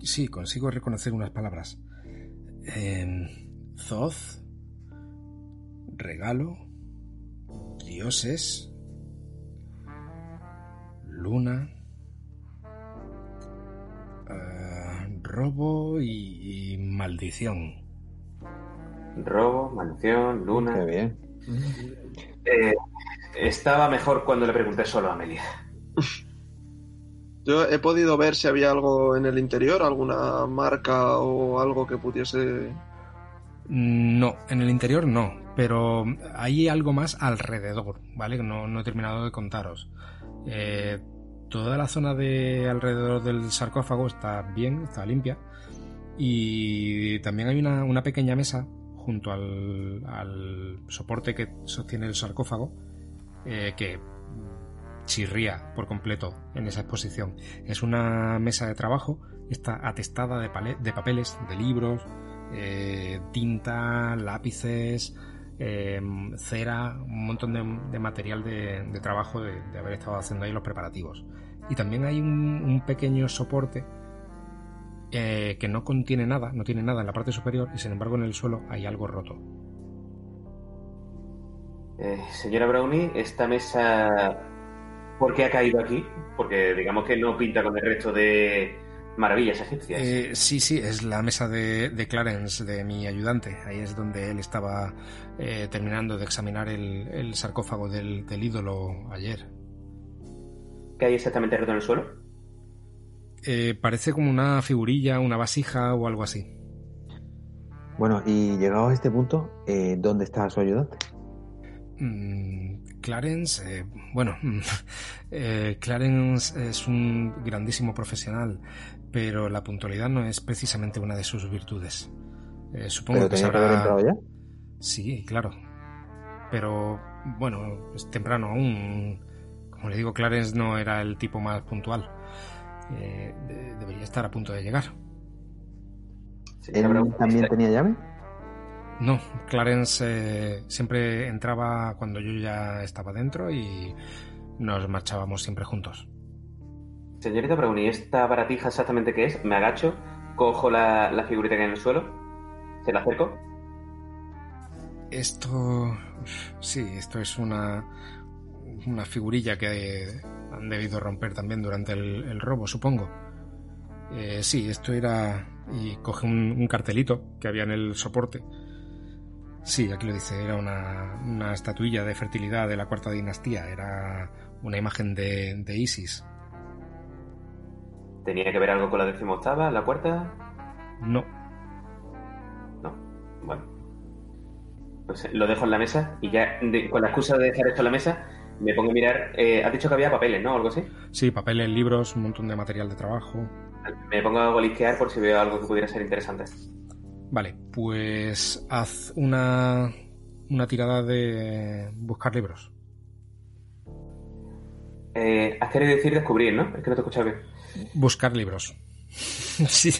Sí, consigo reconocer unas palabras. Em, Zoz, regalo, dioses, luna, ah, robo y, y maldición. Robo, maldición, Qué luna. bien. Eh, estaba mejor cuando le pregunté solo a Amelia. Yo he podido ver si había algo en el interior, alguna marca o algo que pudiese. No, en el interior no, pero hay algo más alrededor, ¿vale? No, no he terminado de contaros. Eh, toda la zona de alrededor del sarcófago está bien, está limpia. Y también hay una, una pequeña mesa junto al, al soporte que sostiene el sarcófago eh, que chirría por completo en esa exposición. Es una mesa de trabajo, está atestada de, papeles, de libros, eh, tinta, lápices, eh, cera, un montón de, material de, trabajo de, haber estado haciendo ahí los preparativos. Y también hay un, un pequeño soporte eh, que no contiene nada, no tiene nada en la parte superior y sin embargo en el suelo hay algo roto. Eh, señora Brownie, esta mesa, ¿por qué ha caído aquí? Porque digamos que no pinta con el resto de maravillas egipcias. Eh, sí, sí, es la mesa de, de Clarence, de mi ayudante. Ahí es donde él estaba eh, terminando de examinar el, el sarcófago del, del ídolo ayer. ¿Qué hay exactamente roto en el suelo? Eh, parece como una figurilla, una vasija o algo así. Bueno, y llegado a este punto, eh, ¿dónde está su ayudante? Mm, Clarence, eh, bueno, eh, Clarence es un grandísimo profesional, pero la puntualidad no es precisamente una de sus virtudes. Eh, supongo ¿Pero que tenía que haber ya? Sí, claro. Pero bueno, es temprano aún. Como le digo, Clarence no era el tipo más puntual. Eh, de- debería estar a punto de llegar. Señora ¿Él Brownie, también tenía llave? No, Clarence eh, siempre entraba cuando yo ya estaba dentro y nos marchábamos siempre juntos. Señorita Brownie, ¿esta baratija exactamente qué es? Me agacho, cojo la, la figurita que hay en el suelo, se la acerco. Esto. Sí, esto es una. Una figurilla que han debido romper también durante el, el robo, supongo. Eh, sí, esto era. Y coge un, un cartelito que había en el soporte. Sí, aquí lo dice, era una, una estatuilla de fertilidad de la cuarta dinastía, era una imagen de, de Isis. ¿Tenía que ver algo con la decimoctava, la cuarta? No, No. Bueno. Pues lo dejo en la mesa y ya de- con la excusa de dejar esto en la mesa me pongo a mirar. Eh, has dicho que había papeles, ¿no? Algo así. sí, papeles, libros, un montón de material de trabajo. Me pongo a golisquear por si veo algo que pudiera ser interesante. Vale, pues haz una, una tirada de buscar libros. Eh, has querido decir descubrir, ¿no? Es que no te he escuchado bien. Buscar libros. Sí.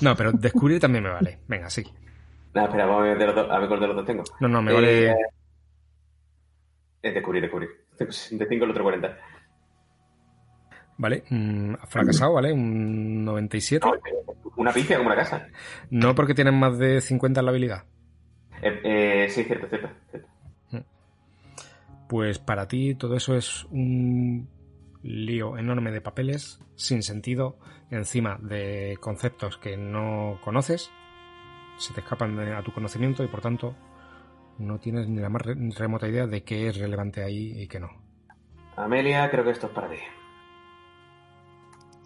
No, pero descubrir también me vale. Venga, sí. No, espera, vamos a ver, de los dos- a ver cuál de los dos tengo. No, no, me vale. Eh, Es descubrir, descubrir. De 5 el otro 40. Vale, mm, ha fracasado, ¿vale? Un 97. No, una pifia como la casa. No porque tienen más de 50 en la habilidad. Eh, eh, sí, cierto, cierto. cierto. Pues para ti todo eso es un lío enorme de papeles sin sentido encima de conceptos que no conoces, se te escapan de- a tu conocimiento y por tanto no tienes ni la más re- remota idea de qué es relevante ahí y qué no. Amelia, creo que esto es para ti.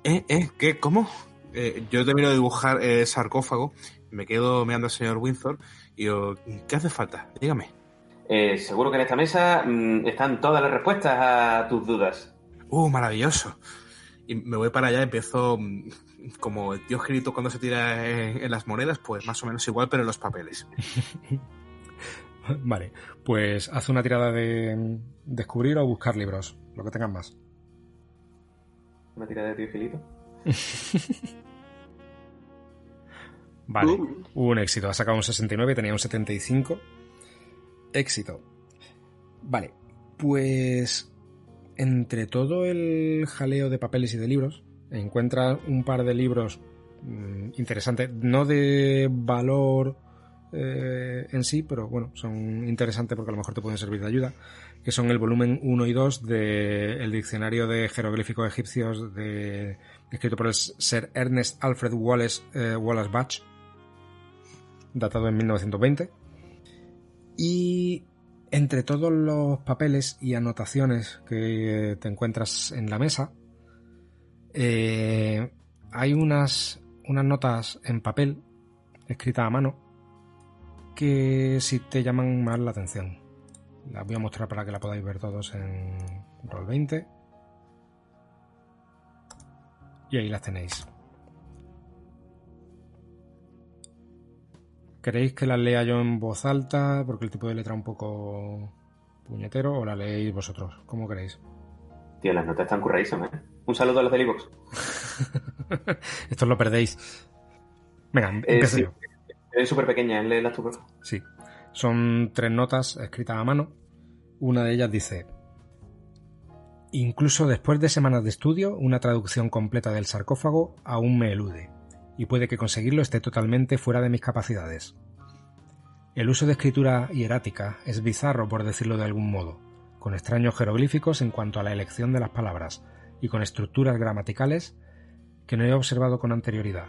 ¿Eh? ¿Eh? ¿Qué? ¿Cómo? Eh, yo termino de dibujar el sarcófago, me quedo mirando al señor Windsor y digo, ¿qué hace falta? Dígame. Eh, seguro que en esta mesa mm, están todas las respuestas a tus dudas. ¡Uh, maravilloso! Y me voy para allá, empiezo mm, como el tío Escrito cuando se tira en, en las monedas, pues más o menos igual, pero en los papeles. Vale, pues haz una tirada de descubrir o buscar libros, lo que tengas más. Una tirada de tío Filito. Vale, Uh. un éxito. Ha sacado un 69, tenía un 75. Éxito. Vale, pues entre todo el jaleo de papeles y de libros, encuentras un par de libros mm, interesantes, no de valor eh, en sí, pero bueno, son interesantes porque a lo mejor te pueden servir de ayuda, que son el volumen 1 y 2 del Diccionario de Jeroglíficos Egipcios de, escrito por el Sir Ernest Alfred Wallace, eh, Wallace Batch, datado en 1920. Y entre todos los papeles y anotaciones que te encuentras en la mesa, eh, hay unas, unas notas en papel, escritas a mano, que sí te llaman más la atención. Las voy a mostrar para que la podáis ver todos en Roll20. Y ahí las tenéis. ¿Queréis que las lea yo en voz alta? Porque el tipo de letra es un poco puñetero. ¿O la leéis vosotros? ¿Cómo queréis? Tío, las notas están curradísimas, ¿eh? Un saludo a los del iVoox. Esto lo perdéis. Venga, Eh, sí. yo. Es súper pequeña, léelas tú, por favor. Sí. Son tres notas escritas a mano. Una de ellas dice: Incluso después de semanas de estudio, una traducción completa del sarcófago aún me elude, y puede que conseguirlo esté totalmente fuera de mis capacidades. El uso de escritura hierática es bizarro, por decirlo de algún modo, con extraños jeroglíficos en cuanto a la elección de las palabras y con estructuras gramaticales que no he observado con anterioridad.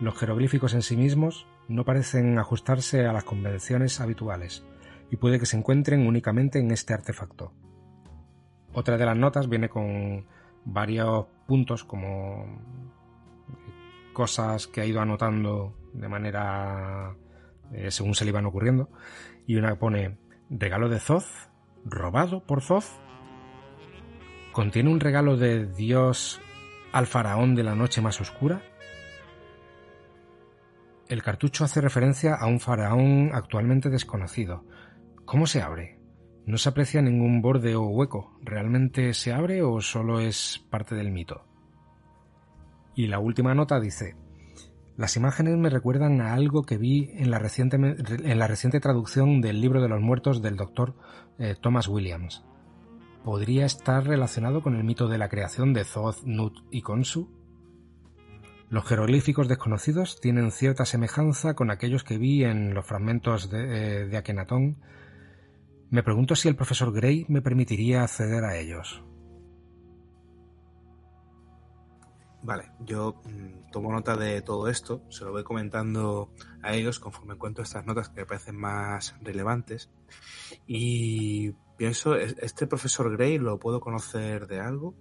Los jeroglíficos en sí mismos no parecen ajustarse a las convenciones habituales y puede que se encuentren únicamente en este artefacto. Otra de las notas viene con varios puntos como cosas que ha ido anotando de manera eh, según se le iban ocurriendo y una pone regalo de Zoth robado por Zoth contiene un regalo de Dios al faraón de la noche más oscura el cartucho hace referencia a un faraón actualmente desconocido. ¿Cómo se abre? No se aprecia ningún borde o hueco. ¿Realmente se abre o solo es parte del mito? Y la última nota dice, las imágenes me recuerdan a algo que vi en la reciente, en la reciente traducción del libro de los muertos del doctor eh, Thomas Williams. ¿Podría estar relacionado con el mito de la creación de Thoth, Nut y Khonsu? Los jeroglíficos desconocidos tienen cierta semejanza con aquellos que vi en los fragmentos de, eh, de Akenatón. Me pregunto si el profesor Gray me permitiría acceder a ellos. Vale, yo mm, tomo nota de todo esto, se lo voy comentando a ellos conforme encuentro estas notas que me parecen más relevantes. Y pienso, ¿es- ¿este profesor Gray lo puedo conocer de algo?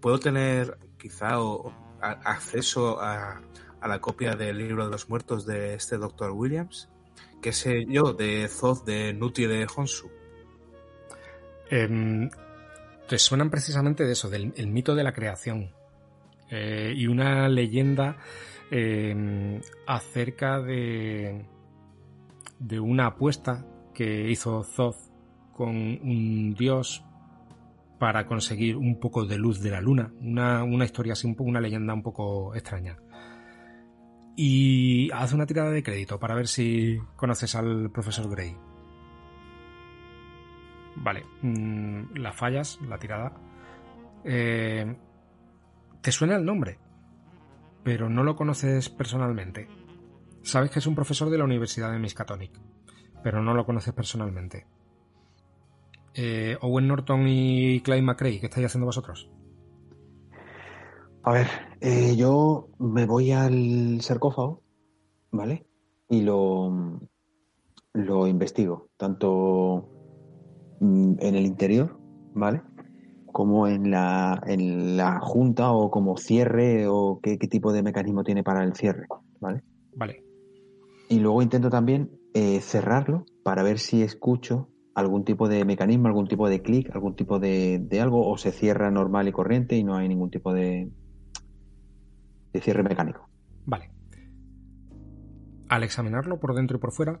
¿Puedo tener quizá o- acceso a, a la copia del libro de los muertos de este doctor Williams? ¿Qué sé yo de Zoth, de Nuti de Honsu? Em, te suenan precisamente de eso, del el mito de la creación. Eh, y una leyenda em, acerca de, de una apuesta que hizo Thoth con un dios para conseguir un poco de luz de la luna. Una, una historia así, una leyenda un poco extraña. Y haz una tirada de crédito para ver si conoces al profesor Gray. Vale, mm, la fallas, la tirada. Eh, te suena el nombre, pero no lo conoces personalmente. Sabes que es un profesor de la Universidad de Miskatonic, pero no lo conoces personalmente. Eh, Owen Norton y Clyde McRae, ¿qué estáis haciendo vosotros? A ver, eh, yo me voy al sarcófago, ¿vale? Y lo, lo investigo, tanto mm, en el interior, ¿vale? Como en la, en la junta o como cierre o qué, qué tipo de mecanismo tiene para el cierre, ¿vale? Vale. Y luego intento también eh, cerrarlo para ver si escucho algún tipo de mecanismo, algún tipo de clic, algún tipo de, de algo, o se cierra normal y corriente y no hay ningún tipo de, de cierre mecánico. Vale. Al examinarlo por dentro y por fuera,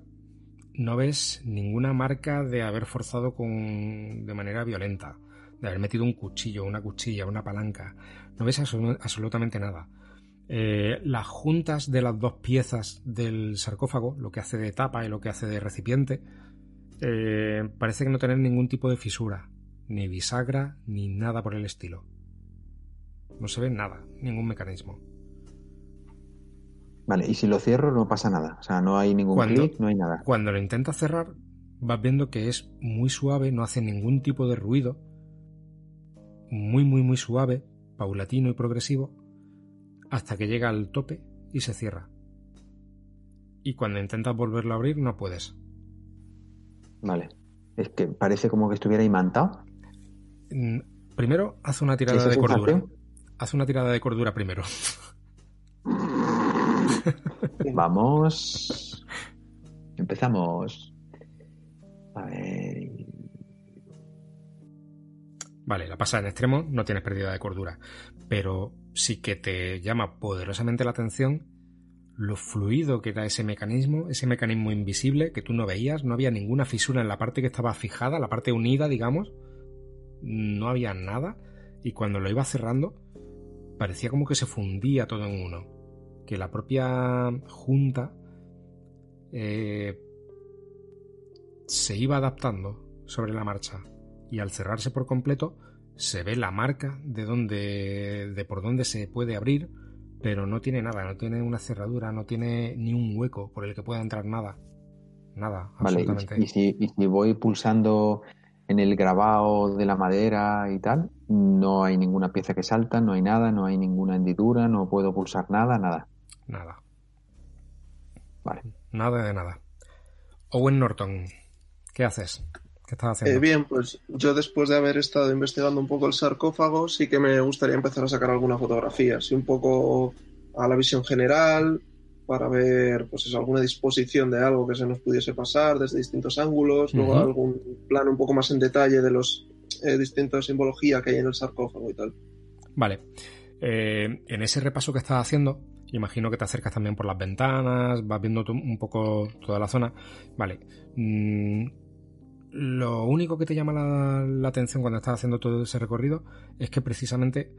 no ves ninguna marca de haber forzado con, de manera violenta, de haber metido un cuchillo, una cuchilla, una palanca. No ves absolu- absolutamente nada. Eh, las juntas de las dos piezas del sarcófago, lo que hace de tapa y lo que hace de recipiente, eh, parece que no tener ningún tipo de fisura, ni bisagra, ni nada por el estilo. No se ve nada, ningún mecanismo. Vale, y si lo cierro no pasa nada. O sea, no hay ningún Cuando- clic, no hay nada. Cuando lo intentas cerrar, vas viendo que es muy suave, no hace ningún tipo de ruido. Muy, muy, muy suave, paulatino y progresivo, hasta que llega al tope y se cierra. Y cuando intentas volverlo a abrir, no puedes. Vale. Es que parece como que estuviera imantado. Mm, Primero, haz una tirada ¿Esa de cordura. Haz una tirada de cordura primero. Vamos. Empezamos. A ver. Vale, la pasa en extremo, no tienes pérdida de cordura. Pero sí que te llama poderosamente la atención lo fluido que era ese mecanismo, ese mecanismo invisible que tú no veías, no había ninguna fisura en la parte que estaba fijada, la parte unida, digamos, no había nada, y cuando lo iba cerrando, parecía como que se fundía todo en uno, que la propia junta eh, se iba adaptando sobre la marcha, y al cerrarse por completo, se ve la marca de donde, de por dónde se puede abrir, pero no tiene nada, no tiene una cerradura, no tiene ni un hueco por el que pueda entrar nada. Nada, Vale, absolutamente. y, y si, y si voy pulsando en el grabado de la madera y tal, no hay ninguna pieza que salta, no hay nada, no hay ninguna hendidura, no puedo pulsar nada, nada. Nada. Vale. Nada de nada. Owen Norton, ¿qué haces? ¿Qué estás haciendo? Eh, bien, pues yo después de haber estado investigando un poco el sarcófago, sí que me gustaría empezar a sacar alguna fotografía, así un poco a la visión general, para ver pues eso, alguna disposición de algo que se nos pudiese pasar desde distintos ángulos, luego algún plano un poco más en detalle de los eh, distintos simbología que hay en el sarcófago y tal. Vale. Eh, en ese repaso que estás haciendo, imagino que te acercas también por las ventanas, vas viendo un poco toda la zona. Vale. Mm, lo único que te llama la, atención cuando estás haciendo todo ese recorrido es que precisamente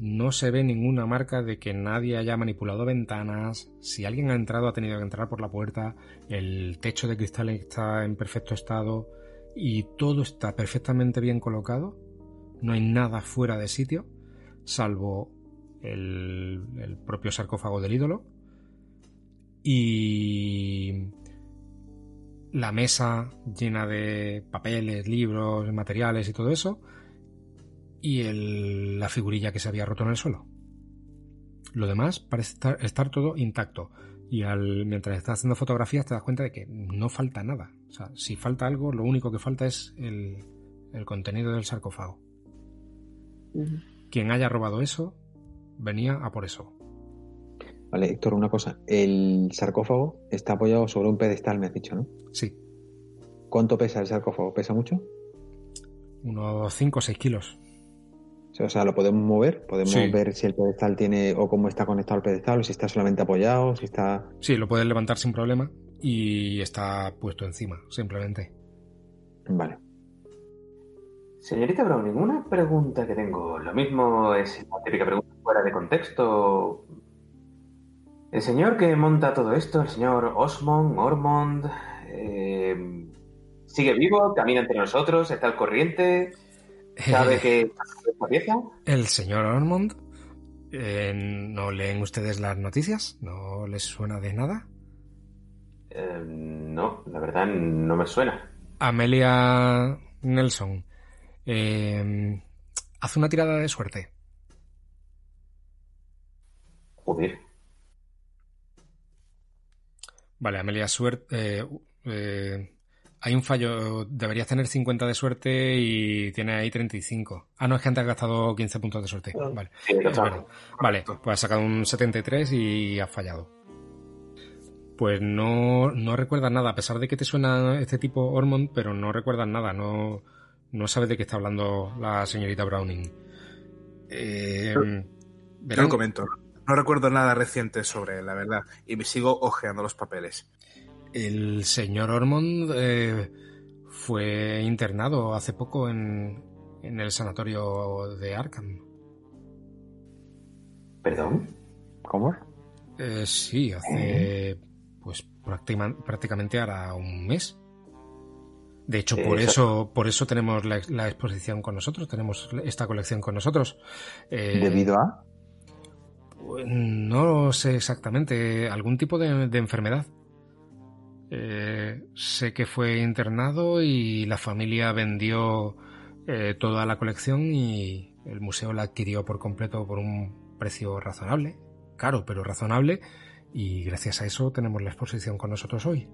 no se ve ninguna marca de que nadie haya manipulado ventanas. Si alguien ha entrado, ha tenido que entrar por la puerta. El techo de cristal está en perfecto estado y todo está perfectamente bien colocado. No hay nada fuera de sitio, salvo el, el propio sarcófago del ídolo y la mesa llena de papeles, libros, materiales y todo eso, y el- la figurilla que se había roto en el suelo. Lo demás parece estar, estar todo intacto. Y al, mientras estás haciendo fotografías te das cuenta de que no falta nada. O sea, si falta algo, lo único que falta es el, el contenido del sarcófago. Quien haya robado eso, venía a por eso. Vale, Héctor, una cosa. El sarcófago está apoyado sobre un pedestal, me has dicho, ¿no? Sí, ¿Cuánto pesa el sarcófago? ¿Pesa mucho? unos 5 o 6 kilos. O sea, ¿lo podemos mover? ¿Podemos Sí. ver si el pedestal tiene o cómo está conectado al pedestal o si está solamente apoyado, si está... Sí, lo puedes levantar sin problema y está puesto encima, simplemente. Vale. Señorita Browning, una pregunta que tengo. Lo mismo es la típica pregunta fuera de contexto. El señor que monta todo esto, el señor Osmond, Ormond, eh, sigue vivo, camina entre nosotros, está al corriente, sabe que esta pieza. El señor Ormond, eh, ¿no leen ustedes las noticias? ¿No les suena de nada? Eh, no, la verdad no me suena. Amelia Nelson, eh, haz una tirada de suerte. Joder. Vale, Amelia, suerte. eh, eh, hay un fallo. Deberías tener 50 de suerte y tiene ahí 35. Ah, no, es que antes has gastado 15 puntos de suerte. Vale, Sí, verdad. Vale, pues has sacado un 73 y has fallado. Pues no, no recuerdas nada, a pesar de que te suena este tipo Ormond, pero no recuerdas nada, no, no sabes de qué está hablando la señorita Browning. Eh, lo comento. No recuerdo nada reciente sobre él, la verdad. Y me sigo ojeando los papeles. El señor Ormond eh, fue internado hace poco en, en el sanatorio de Arkham. ¿Perdón? ¿Cómo? Eh, sí, hace pues práctima- prácticamente hará un mes. De hecho, por Eh, eso, por eso tenemos la, la exposición con nosotros, tenemos esta colección con nosotros. Eh, ¿Debido a? No sé exactamente. Algún tipo de, de enfermedad. Eh, sé que fue internado y la familia vendió eh, toda la colección y el museo la adquirió por completo por un precio razonable. Caro, pero razonable. Y gracias a eso tenemos la exposición con nosotros hoy.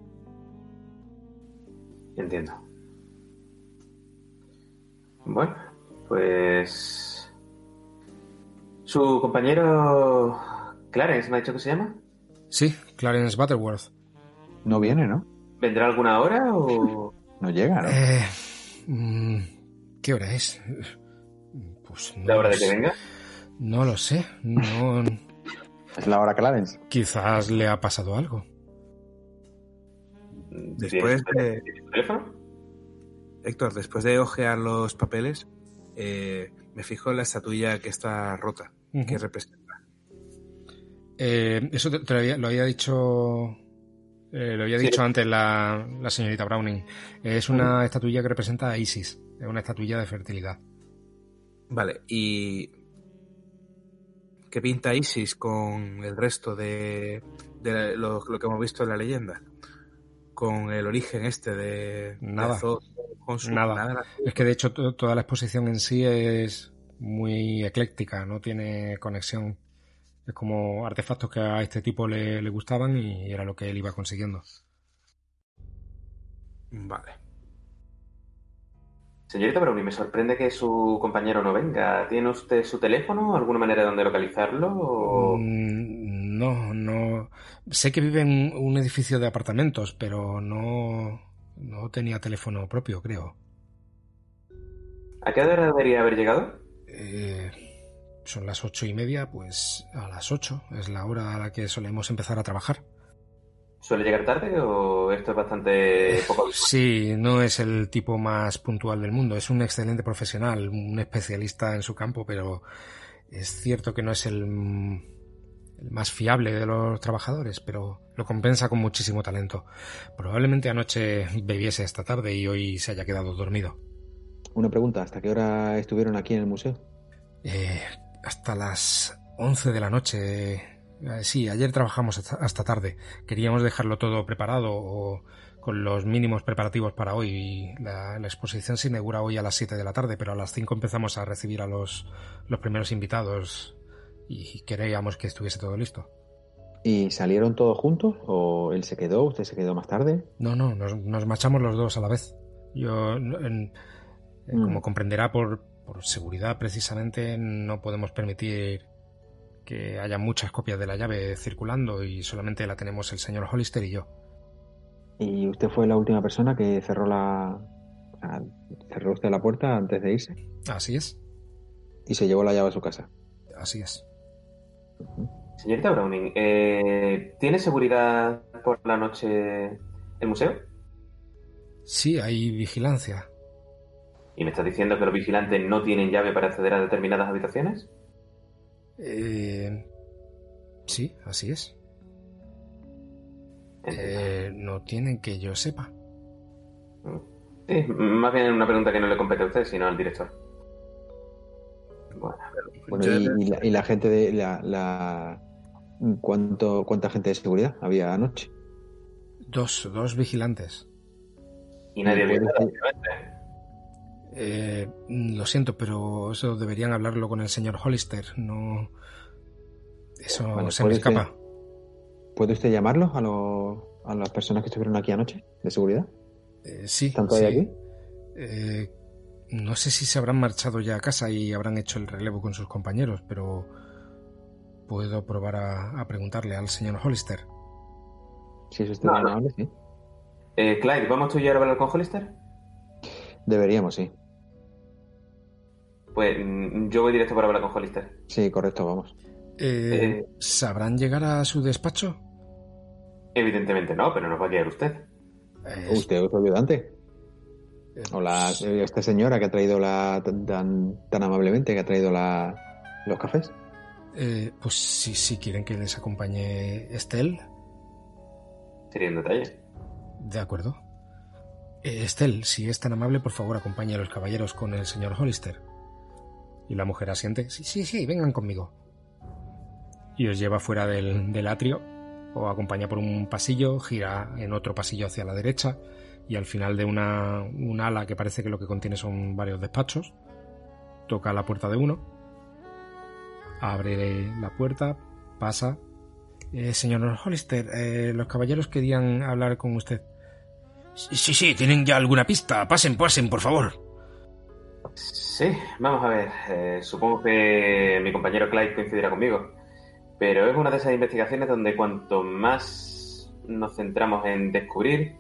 Entiendo. Bueno, pues. Su compañero Clarence, ¿me ha dicho que se llama? Sí, Clarence Butterworth. No viene, ¿no? ¿Vendrá alguna hora o.? No llega, ¿no? Eh, mm, ¿Qué hora es? Pues no ¿La hora de que sé. venga? No lo sé. No, Es la hora Clarence. Quizás le ha pasado algo. Después de- ¿Tiene su teléfono? Héctor, después de ojear los papeles, eh, me fijo en la estatuilla que está rota. ¿Qué representa? Eh, eso te, te lo, había, lo había dicho. eh, lo había Sí. dicho antes la, la señorita Browning. Es una estatuilla que representa a Isis. Es una estatuilla de fertilidad. Vale, y. ¿Qué pinta Isis con el resto de, de lo, lo que hemos visto en la leyenda? Con el origen este de. Nada. de Azor, con su- Nada. Es que de hecho to- toda la exposición en sí es muy ecléctica, no tiene conexión. Es como artefactos que a este tipo le, le gustaban y era lo que él iba consiguiendo. Vale. Señorita Brownie, me sorprende que su compañero no venga. ¿Tiene usted su teléfono? ¿Alguna manera de donde localizarlo? O... Mm, No, no. Sé que vive en un edificio de apartamentos, pero no, no tenía teléfono propio, creo. ¿A qué hora debería haber llegado? Eh, son las ocho y media, pues a las ocho es la hora a la que solemos empezar a trabajar. ¿Suele llegar tarde o esto es bastante poco habitual? Sí, no es el tipo más puntual del mundo, es un excelente profesional, un especialista en su campo, pero es cierto que no es el, el más fiable de los trabajadores, pero lo compensa con muchísimo talento. Probablemente anoche bebiese esta tarde y hoy se haya quedado dormido. Una pregunta, ¿hasta qué hora estuvieron aquí en el museo? Eh, hasta las 11 de la noche. Eh, Sí, ayer trabajamos hasta, tarde. Queríamos dejarlo todo preparado o con los mínimos preparativos para hoy. La, la exposición se inaugura hoy a las 7 de la tarde, pero a las 5 empezamos a recibir a los, los primeros invitados y queríamos que estuviese todo listo. ¿Y salieron todos juntos? ¿O él se quedó? ¿Usted se quedó más tarde? No, no, nos, nos marchamos los dos a la vez. Yo, en- eh, Mm. como comprenderá, por, por seguridad precisamente, no podemos permitir que haya muchas copias de la llave circulando y solamente la tenemos el señor Hollister y yo. ¿Y usted fue la última persona que cerró la... cerró usted la puerta antes de irse? Así es, Y se llevó la llave a su casa. así es. Señorita Browning, eh, ¿tiene seguridad por la noche el museo? Sí, hay vigilancia. ¿Y me estás diciendo que los vigilantes no tienen llave para acceder a determinadas habitaciones? Eh, sí, así es. Eh, no tienen que yo sepa. Sí, más bien una pregunta que no le compete a usted, sino al director. Bueno, bueno y, la, gente de la, ¿cuánto, ¿cuánta gente de seguridad había anoche? Dos, dos vigilantes. Y nadie vio eh, lo siento, pero eso deberían hablarlo con el señor Hollister. No. Eso se me escapa. ¿Puede usted llamarlos a, a las personas que estuvieron aquí anoche de seguridad? Eh, sí. ¿Están todavía aquí? Eh, no sé si se habrán marchado ya a casa y habrán hecho el relevo con sus compañeros, pero puedo probar a, preguntarle al señor Hollister. Si es usted no, sí. Eh, Clyde, ¿vamos tú y yo a hablar con Hollister? Deberíamos, sí. Pues mm, yo voy directo para hablar con Hollister. Sí, correcto, vamos. Eh, ¿Sabrán llegar a su despacho? Evidentemente no, pero nos va a guiar usted. ¿Usted es su ayudante? Hola, esta señora que ha traído la tan, tan amablemente que ha traído la, los cafés. Eh, pues si, si quieren que les acompañe Estel. Sería un detalle. De acuerdo. Eh, Estel, si es tan amable, por favor acompañe a los caballeros con el señor Hollister. Y la mujer asiente. Sí, sí, sí, vengan conmigo. Y os lleva fuera del, del atrio, o acompaña por un pasillo, gira en otro pasillo hacia la derecha, y al final de una, un ala que parece que lo que contiene son varios despachos, toca la puerta de uno, abre la puerta, pasa. Eh, señor Hollister, eh, los caballeros querían hablar con usted. Sí, sí, tienen ya alguna pista. Pasen, pasen, por favor. Sí, vamos a ver. Eh, supongo que mi compañero Clyde coincidirá conmigo. Pero es una de esas investigaciones donde cuanto más nos centramos en descubrir,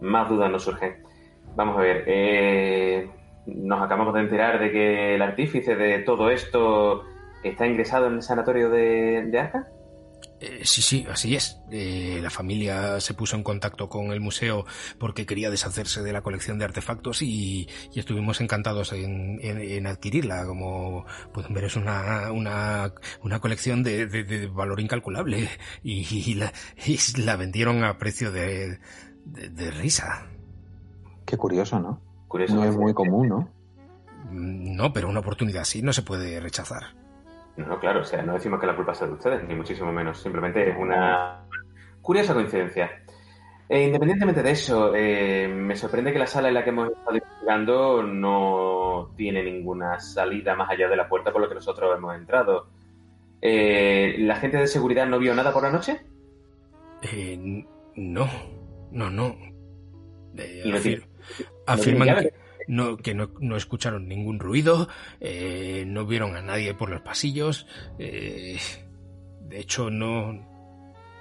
más dudas nos surgen. Vamos a ver. Eh, nos acabamos de enterar de que el artífice de todo esto está ingresado en el sanatorio de, de Arca. Eh, sí, sí, así es. Eh, la familia se puso en contacto con el museo porque quería deshacerse de la colección de artefactos y, estuvimos encantados en, adquirirla. Como pueden ver, es una, una, una colección de, valor incalculable y, la, la, vendieron a precio de, risa. Qué curioso, ¿no? Curioso, no es muy común, ¿no? Mm, no, pero una oportunidad así no se puede rechazar. No, claro, o sea, no decimos que la culpa sea de ustedes, ni muchísimo menos. Simplemente es una curiosa coincidencia. E independientemente de eso, eh, me sorprende que la sala en la que hemos estado investigando no tiene ninguna salida más allá de la puerta por la que nosotros hemos entrado. Eh, ¿La gente de seguridad no vio nada por la noche? Eh, no, no, no. ¿Y no afirman, que, no, que no, escucharon ningún ruido, eh, no vieron a nadie por los pasillos, eh, de hecho no,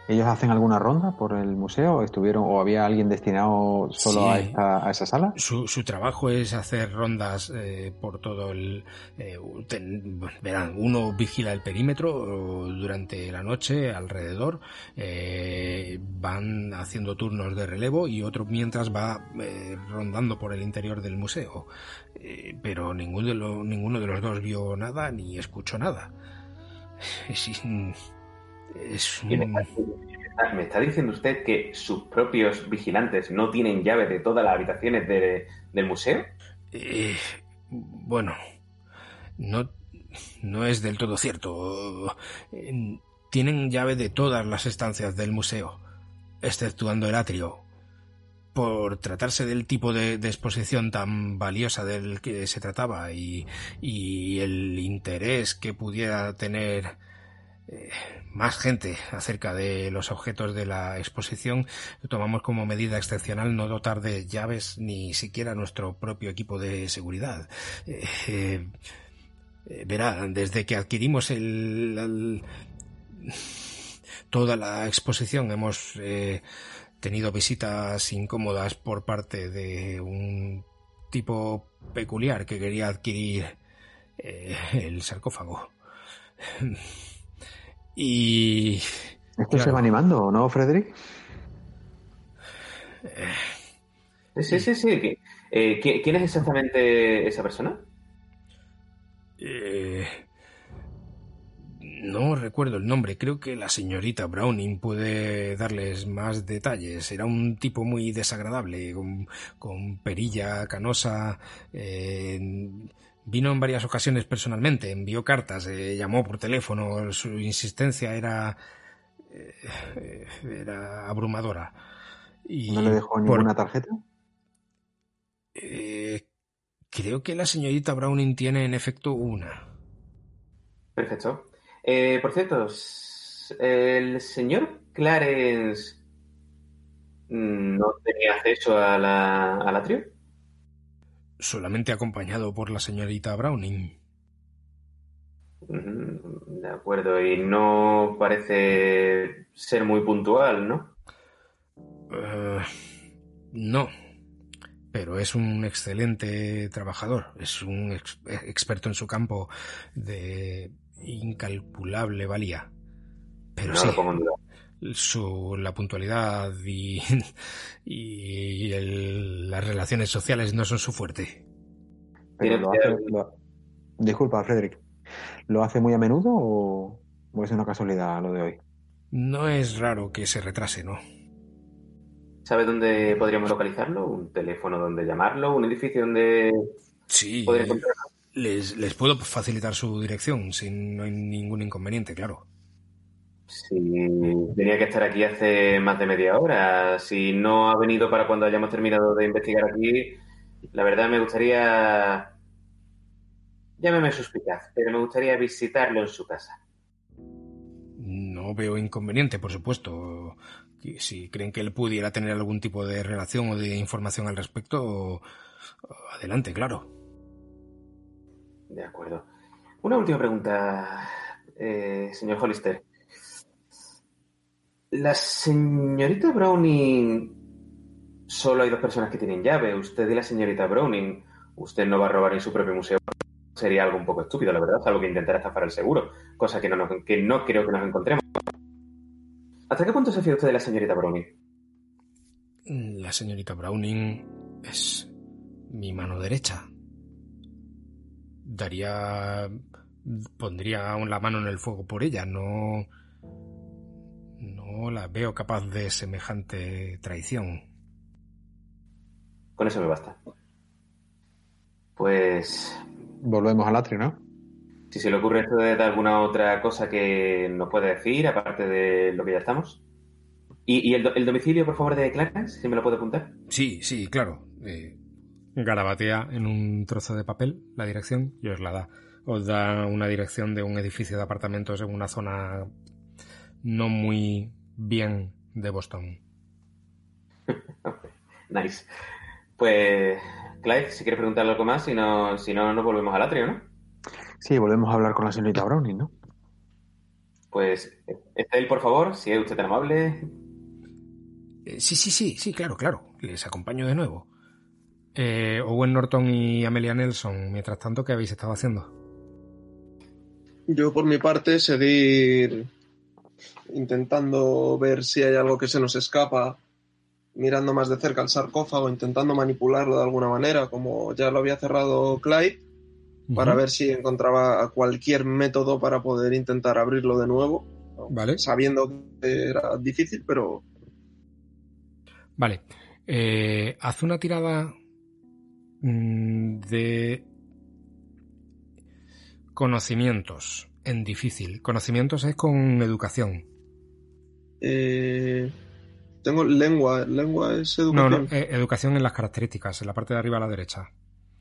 ¿Ellos hacen alguna ronda por el museo? ¿Estuvieron o había alguien destinado solo a, esa sala? Su, su, trabajo es hacer rondas eh, por todo el... Eh, verán, uno vigila el perímetro durante la noche alrededor, eh, van haciendo turnos de relevo y otro mientras va rondando por el interior del museo. pero ninguno de, ninguno de los dos vio nada ni escuchó nada. me, está, diciendo usted que sus propios vigilantes no tienen llave de todas las habitaciones del museo? Eh, bueno, no, no es del todo cierto. Tienen llave de todas las estancias del museo, exceptuando el atrio. Por tratarse del tipo de, exposición tan valiosa del que se trataba y, y el interés que pudiera tener eh, más gente acerca de los objetos de la exposición, tomamos como medida excepcional no dotar de llaves ni siquiera nuestro propio equipo de seguridad. Eh, eh, verá, desde que adquirimos el, toda la exposición hemos tenido visitas incómodas por parte de un tipo peculiar que quería adquirir el sarcófago. Y... ¿Esto se va animando, no, Frederick? Eh, Sí, sí, sí. Eh, ¿Quién es exactamente esa persona? Eh, no recuerdo el nombre, creo que la señorita Browning puede darles más detalles. Era un tipo muy desagradable, con, perilla canosa. Eh, vino en varias ocasiones personalmente, envió cartas, eh, llamó por teléfono, su insistencia era, eh, era abrumadora. Y ¿No le dejó ninguna tarjeta? creo que la señorita Browning tiene en efecto una. Perfecto. Eh, por cierto, el señor Clarence no tenía acceso a la, al atrio. Solamente acompañado por la señorita Browning. Mm, de acuerdo, y no parece ser muy puntual, ¿no? Eh, no, pero es un excelente trabajador, es un experto en su campo de incalculable valía. Pero sí, su, la puntualidad y, y las relaciones sociales no son su fuerte. disculpa, Frederick. ¿Lo hace muy a menudo o, o es una casualidad lo de hoy? No es raro que se retrase, ¿no? ¿Sabe dónde podríamos localizarlo? ¿Un teléfono donde llamarlo? ¿Un edificio donde sí, les, les puedo facilitar su dirección, si no hay ningún inconveniente, claro. Si tenía que estar aquí hace más de media hora. Si no ha venido para cuando hayamos terminado de investigar aquí, la verdad me gustaría. Llámeme suspicaz, pero me gustaría visitarlo en su casa. No veo inconveniente, por supuesto. Si creen que él pudiera tener algún tipo de relación o de información al respecto, adelante, claro. De acuerdo. Una última pregunta, eh, señor Hollister. La señorita Browning. Solo hay dos personas que tienen llave, usted y la señorita Browning. Usted no va a robar en su propio museo. Sería algo un poco estúpido, la verdad, algo que intentar estafar el seguro, cosa que no, que no creo que nos encontremos. ¿Hasta qué punto se fía usted de la señorita Browning? La señorita Browning es mi mano derecha daría pondría la mano en el fuego por ella no veo capaz de semejante traición. Con eso me basta. Pues volvemos al atrio no si se le ocurre esto de alguna otra cosa que nos puede decir aparte de lo que ya estamos. Y, el, domicilio por favor de Clarence si me lo puede apuntar sí sí claro. Eh, garabatea en un trozo de papel la dirección y os la da. Os da una dirección de un edificio de apartamentos en una zona no muy bien de Boston. nice. Pues, Clive, si quieres preguntarle algo más, si no, si no, nos volvemos al atrio, ¿no? Sí, volvemos a hablar con la señorita Browning, ¿no? Pues, está él, por favor, si es usted tan amable. Eh, sí, sí, sí, sí, claro, claro. Les acompaño de nuevo. Eh, Owen Norton y Amelia Nelson, mientras tanto, ¿qué habéis estado haciendo? Yo, por mi parte, seguir intentando ver si hay algo que se nos escapa, mirando más de cerca el sarcófago, intentando manipularlo de alguna manera, como ya lo había cerrado Clyde, para ver si encontraba cualquier método para poder intentar abrirlo de nuevo. Vale. Sabiendo que era difícil, pero. Vale. Eh, haz una tirada Mm, de conocimientos en difícil. Conocimientos es con educación. Eh, tengo lengua. Lengua es educación. No, no, eh, educación en las características, en la parte de arriba a la derecha.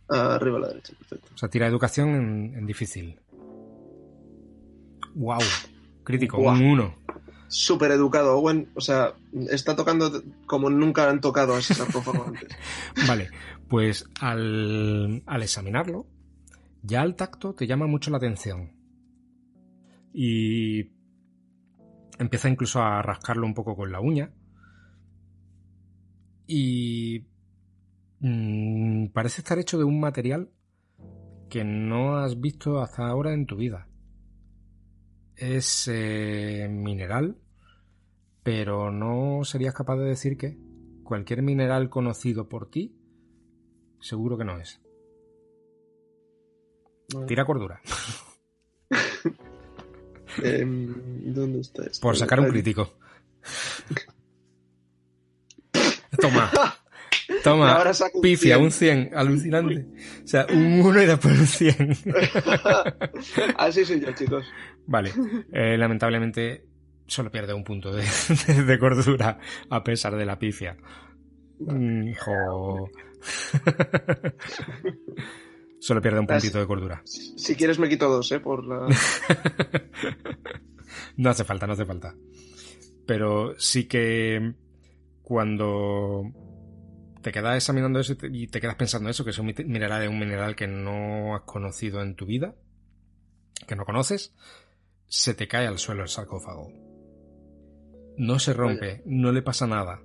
Ah, arriba a la derecha, perfecto. O sea, tira educación en, difícil. ¡Wow! Crítico, un 1 súper educado. Owen, o sea, está tocando como nunca han tocado a ese sarcófago antes. Vale, pues al, al examinarlo, ya al tacto te llama mucho la atención. Y empieza incluso a rascarlo un poco con la uña. Y mm, parece estar hecho de un material que no has visto hasta ahora en tu vida es eh, mineral, pero no serías capaz de decir qué. cualquier mineral conocido por ti, seguro que no es. Tira cordura. Em, ¿Dónde está esto? Por sacar un crítico. Toma. Toma. ahora saco un Pifia, 100. un 100. Alucinante. O sea, un 1 y después un 100. Así soy yo, chicos. Vale. Eh, lamentablemente solo pierde un punto de, de- de cordura a pesar de la pifia. Mm, jo. solo pierde un puntito de cordura. Si quieres me quito dos, ¿eh? Por la... No hace falta, no hace falta. Pero sí que cuando te quedas examinando eso y te, y te quedas pensando eso, que es un mineral es un mineral que no has conocido en tu vida, que no conoces, se te cae al suelo el sarcófago. No se rompe, no le pasa nada.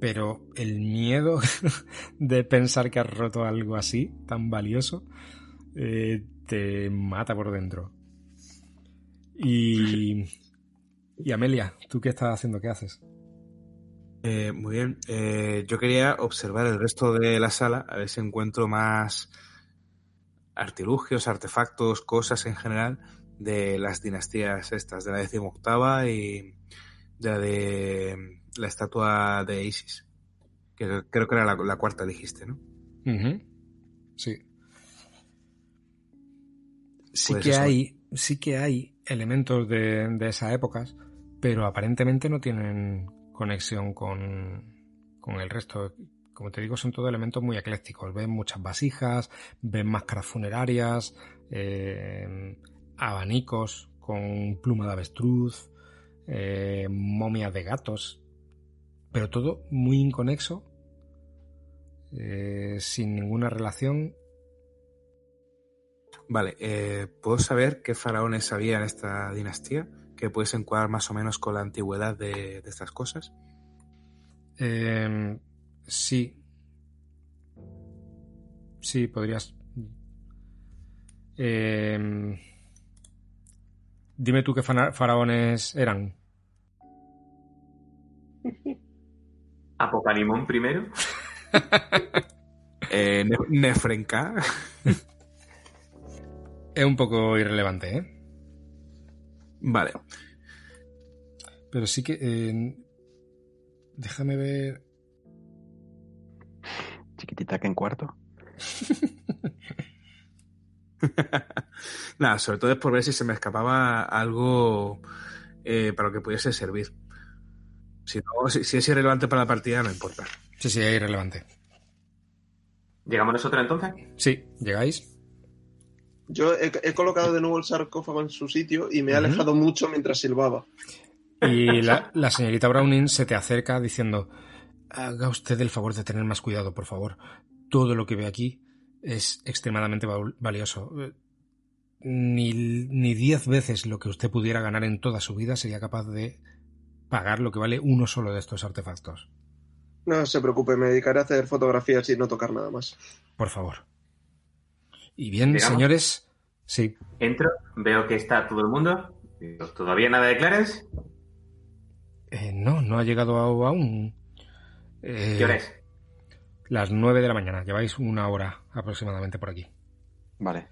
Pero el miedo de pensar que has roto algo así, tan valioso, eh, te mata por dentro. Y, y Amelia, ¿tú qué estás haciendo? ¿Qué haces? Eh, muy bien. Eh, yo quería observar el resto de la sala, a ver si encuentro más artilugios, artefactos, cosas en general de las dinastías estas, de la decimoctava y de la de la estatua de Isis, que creo que era la, la cuarta dijiste, ¿no? Sí. Sí Pues que eso. hay, sí que hay elementos de, de esas épocas, pero aparentemente no tienen conexión con, con el resto. Como te digo, son todos elementos muy eclécticos. Ven muchas vasijas, ven máscaras funerarias, eh, abanicos con pluma de avestruz, eh, momias de gatos, pero todo muy inconexo, eh, sin ninguna relación Vale, eh, ¿puedo saber qué faraones había en esta dinastía? Que puedes encuadrar más o menos con la antigüedad de, de estas cosas. Eh, sí. Sí, podrías. Eh, dime tú qué faraones eran. Apocalimón primero. Eh, Ne- Nefrenka. Es un poco irrelevante, ¿eh? Vale. Pero sí que. eh, déjame ver. Chiquitita que en cuarto. Nada, sobre todo es por ver si se me escapaba algo eh, para lo que pudiese servir. Si, no, si, si es irrelevante para la partida, no importa. Sí, sí, es irrelevante. ¿Llegamos nosotros entonces? Sí, llegáis. Yo he, he colocado de nuevo el sarcófago en su sitio y me he alejado mucho mientras silbaba. Y la, la señorita Browning se te acerca diciendo: Haga usted el favor de tener más cuidado, por favor. Todo lo que ve aquí es extremadamente val- valioso. Eh, Ni, ni diez veces lo que usted pudiera ganar en toda su vida sería capaz de pagar lo que vale uno solo de estos artefactos. No se preocupe, me dedicaré a hacer fotografías y no tocar nada más. Por favor. Y bien, Digamos. señores, sí. Entro, veo que está todo el mundo. ¿Todavía nada de Clarence? Eh, no, no ha llegado a- aún. Eh, ¿Qué hora es? Las nueve de la mañana. Lleváis una hora aproximadamente por aquí. Vale.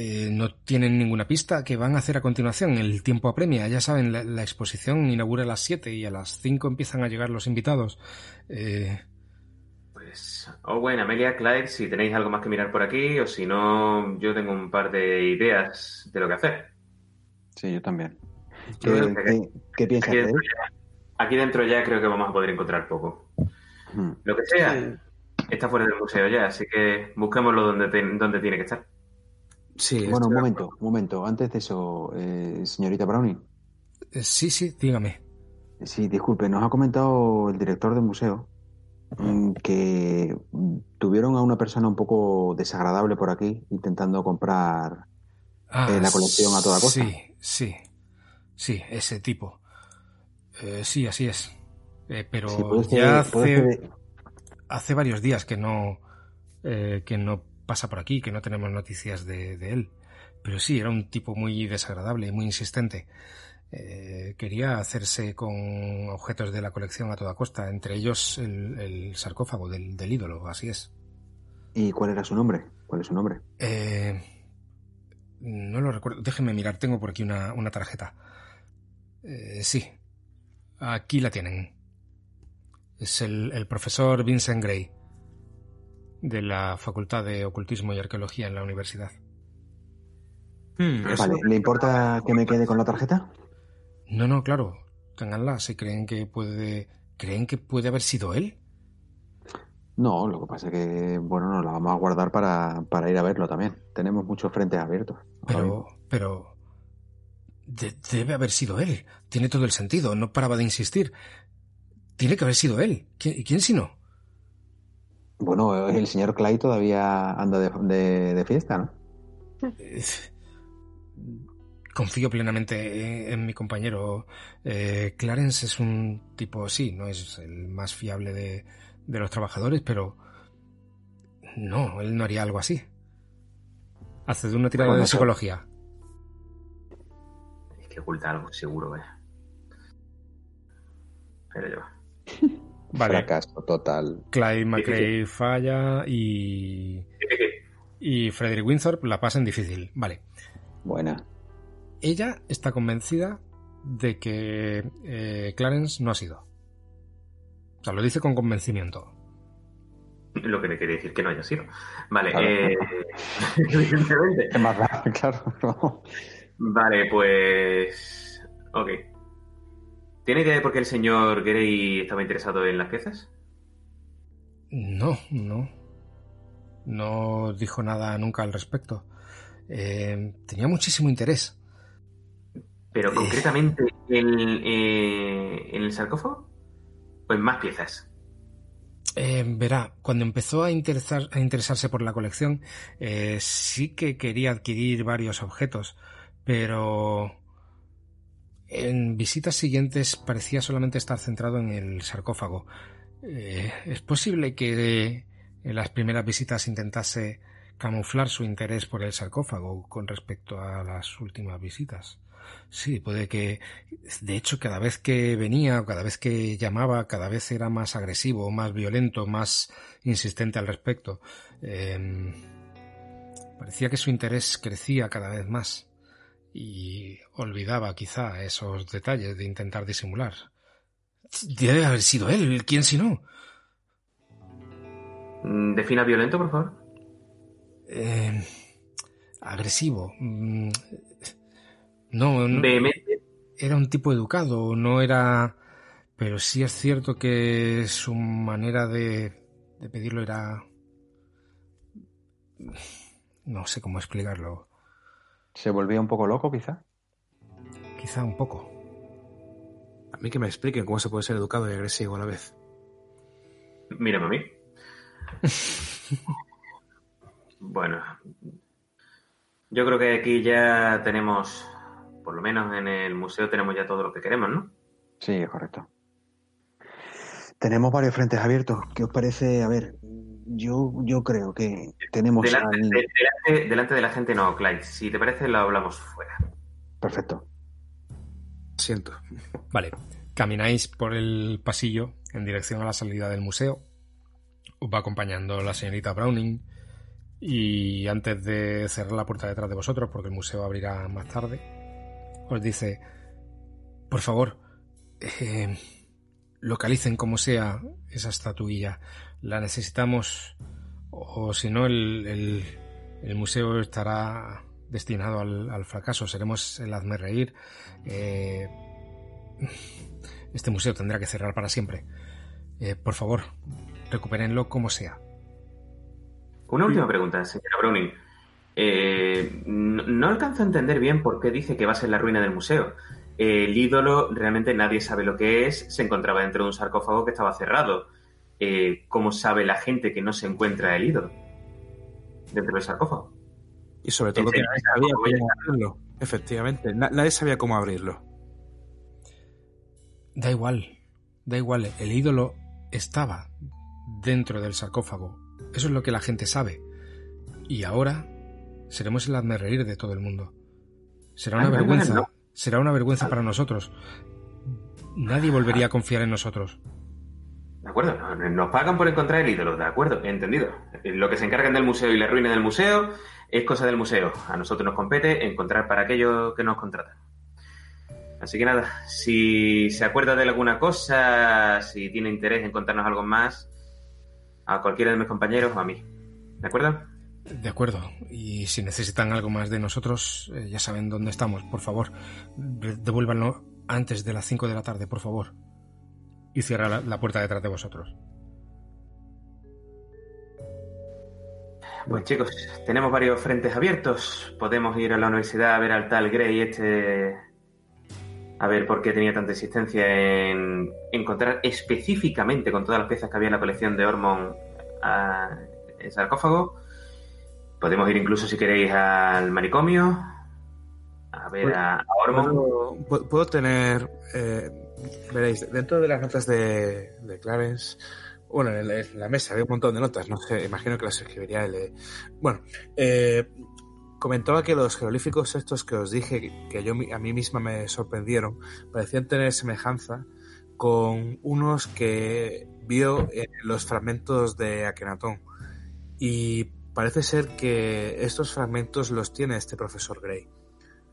Eh, no tienen ninguna pista que van a hacer a continuación. El tiempo apremia. Ya saben, la, la exposición inaugura a las 7 y a las 5 empiezan a llegar los invitados. Eh, Pues, Owen, Amelia, Clyde, si tenéis algo más que mirar por aquí, o si no, yo tengo un par de ideas de lo que hacer. Sí, yo también. ¿Qué, qué- qué piensas Aquí dentro, ya, aquí dentro ya creo que vamos a poder encontrar poco. Hmm. Lo que sea, Sí. está fuera del museo ya, así que busquémoslo donde, te- donde tiene que estar. Sí, Bueno, un momento, un momento. Antes de eso, eh, señorita Browning. eh, sí, sí, dígame. Sí, disculpe, nos ha comentado el director del museo mm, que mm, tuvieron a una persona un poco desagradable por aquí intentando comprar. Ah, Eh, la colección a toda costa. Sí, sí. Sí, ese tipo. Eh, sí, así es. Eh, pero Sí, puede ser- ya hace, ser- hace varios días que no, eh, que no pasa por aquí, que no tenemos noticias de, de él. Pero sí, era un tipo muy desagradable, muy insistente. Eh, quería hacerse con objetos de la colección a toda costa, entre ellos el, sarcófago del, ídolo, así es. ¿Y cuál era su nombre? ¿Cuál es su nombre? Eh, no lo recuerdo. Déjenme mirar, tengo por aquí una, tarjeta. Eh, sí, aquí la tienen. Es el, profesor Vincent Gray, de la Facultad de Ocultismo y Arqueología en la universidad. Hmm, vale, ¿le importa que me quede con la tarjeta? No, no, claro. Ténganla si creen que puede. ¿Creen que puede haber sido él? No, lo que pasa es que, bueno, nos la vamos a guardar para, para ir a verlo también. Tenemos muchos frentes abiertos. Pero, pero. debe haber sido él. Tiene todo el sentido. No paraba de insistir. Tiene que haber sido él. ¿Quién, quién si no? Bueno, el señor Clay todavía anda de, de fiesta, ¿no? confío plenamente en, mi compañero. Eh, Clarence es un tipo, sí, no es el más fiable de, los trabajadores, pero no, él no haría algo así. Hace de una tirada de psicología. Es que oculta algo, seguro, ¿eh? Pero yo. Vale. Fracaso total. Clyde McRae falla y. Y Frederick Windsor la pasa en difícil. Vale. Buena ella está convencida de que eh, Clarence no ha sido. O sea, lo dice con convencimiento. Lo que le quiere decir que no haya sido. Vale, eh, evidentemente. claro. Vale, pues. Ok. ¿Tiene que ver por qué el señor Gray estaba interesado en las piezas? No, no. No dijo nada nunca al respecto. Eh, tenía muchísimo interés. Pero concretamente en, eh, en el sarcófago, pues más piezas. Eh, verá, cuando empezó a, interesar, a interesarse por la colección, eh, sí que quería adquirir varios objetos, pero en visitas siguientes parecía solamente estar centrado en el sarcófago. es posible que en las primeras visitas intentase camuflar su interés por el sarcófago con respecto a las últimas visitas. Sí, puede que, de hecho, cada vez que venía o cada vez que llamaba, cada vez era más agresivo, más violento, más insistente al respecto. Em, parecía que su interés crecía cada vez más y olvidaba quizá esos detalles de intentar disimular. Debe haber sido él, ¿quién si no? Mm, defina violento, por favor. Em, agresivo. Mm, no, era un tipo educado, no era... Pero sí es cierto que su manera de, de pedirlo era... No sé cómo explicarlo. ¿Se volvía un poco loco, quizá? Quizá un poco. A mí que me expliquen cómo se puede ser educado y agresivo a la vez. Mírame a mí. bueno, yo creo que aquí ya tenemos por lo menos en el museo tenemos ya todo lo que queremos, ¿no? Sí, es correcto. Tenemos varios frentes abiertos. ¿Qué os parece? A ver, yo, yo creo que tenemos... Delante, de, la gente no, Clyde. Si te parece, lo hablamos fuera. Perfecto. Siento. Vale. Camináis por el pasillo en dirección a la salida del museo. Os va acompañando la señorita Browning. Y antes de cerrar la puerta detrás de vosotros, porque el museo abrirá más tarde, os dice, por favor, eh, localicen como sea esa estatuilla. La necesitamos o si no el, el, museo estará destinado al, fracaso. Seremos el hazme reír. Eh, este museo tendrá que cerrar para siempre. Eh, por favor, recupérenlo como sea. Una última pregunta, señora Browning. Eh, no, alcanzo a entender bien por qué dice que va a ser la ruina del museo. el ídolo realmente nadie sabe lo que es, se encontraba dentro de un sarcófago que estaba cerrado. Eh, ¿Cómo sabe la gente que no se encuentra el ídolo dentro del sarcófago? Y sobre todo que nadie sabía cómo abrirlo. Efectivamente, nadie sabía cómo abrirlo. Da igual, da igual, el ídolo estaba dentro del sarcófago. Eso es lo que la gente sabe. Y ahora seremos el hazme reír de todo el mundo. Será una vergüenza. Será una vergüenza para nosotros. Nadie volvería a confiar en nosotros. De acuerdo, nos pagan por encontrar el ídolo, de acuerdo, entendido. Lo que se encargan del museo y la ruina del museo es cosa del museo. A nosotros nos compete encontrar para aquello que nos contratan. Así que nada, si se acuerda de alguna cosa, si tiene interés en contarnos algo más, a cualquiera de mis compañeros o a mí. ¿De acuerdo? De acuerdo. Y si necesitan algo más de nosotros, eh, ya saben dónde estamos. Por favor, devuélvanlo antes de las 5 de la tarde, por favor. Y cierra la, puerta detrás de vosotros. Pues chicos, tenemos varios frentes abiertos. Podemos ir a la universidad a ver al tal Gray este... A ver por qué tenía tanta insistencia en encontrar específicamente con todas las piezas que había en la colección de Ormond el sarcófago. Podemos ir incluso, si queréis, al manicomio. A ver a, Ormond. ¿Puedo, tener... Eh, veréis, dentro de las notas de, de Clarence bueno, en la, mesa había un montón de notas, no sé, imagino que las escribiría él. Eh. Bueno, eh, comentaba que los jeroglíficos estos que os dije, que yo a mí misma me sorprendieron, parecían tener semejanza con unos que vio en los fragmentos de Akenatón. Y parece ser que estos fragmentos los tiene este profesor Gray.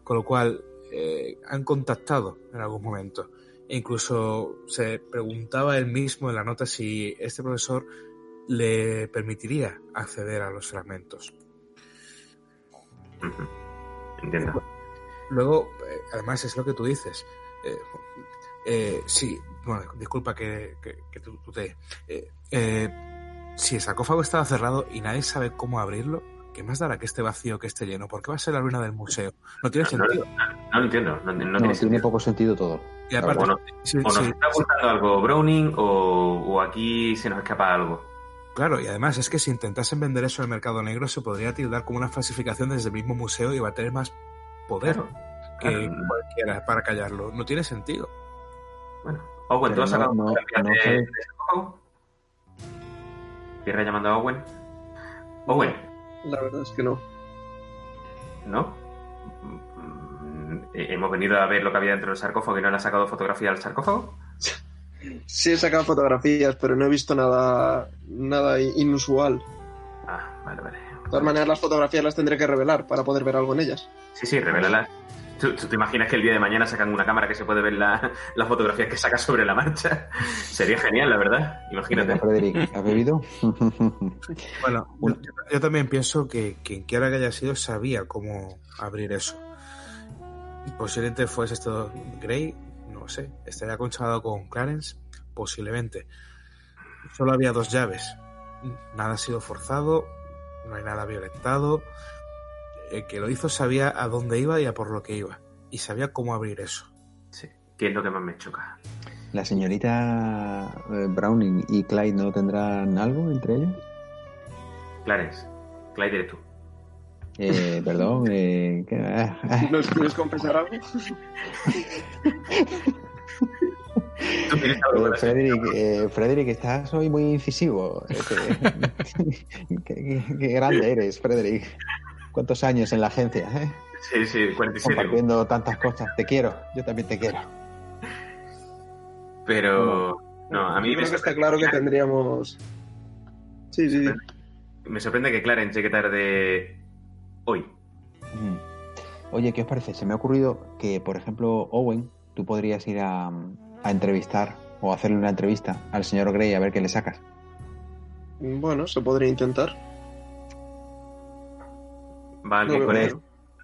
Con lo cual, eh, han contactado en algún momento. E incluso se preguntaba él mismo en la nota si este profesor le permitiría acceder a los fragmentos. Entiendo. Luego, eh, además es lo que tú dices. Eh, eh, sí, bueno, disculpa que, que, tú, te... si el sarcófago estaba cerrado y nadie sabe cómo abrirlo, ¿qué más dará que esté vacío que esté lleno? ¿Por qué va a ser la ruina del museo? No tiene sentido. No, lo entiendo. No, tiene, poco sentido todo. Y aparte, o, nos está ocultando algo Browning o, aquí se nos escapa algo. Claro, y además es que si intentasen vender eso en el mercado negro se podría tildar como una falsificación desde el mismo museo y va a tener más poder que cualquiera para callarlo. No tiene sentido. Bueno, Owen, ¿tú has sacado no, de, Tierra llamando a Owen. Owen. La verdad es que no. ¿No? Mm, hemos venido a ver lo que había dentro del sarcófago y no le ha sacado fotografía al sarcófago. Sí he sacado fotografías, pero no he visto nada, nada inusual. Ah, vale, vale. De todas maneras, las fotografías las tendré que revelar para poder ver algo en ellas. Sí, sí, revélalas. ¿Tú, te imaginas que el día de mañana sacan una cámara que se puede ver la, las fotografías que sacas sobre la marcha? Sería genial, la verdad. Imagínate. Frederick, ¿has bebido? bueno, yo, también pienso que quien quiera que haya sido sabía cómo abrir eso. Posiblemente fuese esto Gray, no lo sé. Estaría conchado con Clarence, posiblemente. Solo había dos llaves. Nada ha sido forzado, no hay nada violentado el que lo hizo sabía a dónde iba y a por lo que iba. Y sabía cómo abrir eso. Sí, que es lo que más me choca. ¿La señorita eh, Browning y Clyde no tendrán algo entre ellos? Clarence, Clyde eres tú. Eh, perdón, eh. ¿Nos quieres confesar algo? Frederick, eh, Frederick, estás hoy muy incisivo. qué, grande eres, Frederick. ¿Cuántos años en la agencia? Eh? Sí, sí, 47. Compartiendo tantas cosas. Te quiero, yo también te quiero. Pero, no, a mí me está claro que tendríamos. Sí, sí. Me sorprende que Clarence llegue tarde hoy. Oye, ¿qué os parece? Se me ha ocurrido que, por ejemplo, Owen, tú podrías ir a, a entrevistar o hacerle una entrevista al señor Gray a ver qué le sacas. Bueno, se podría intentar. Vale, con él.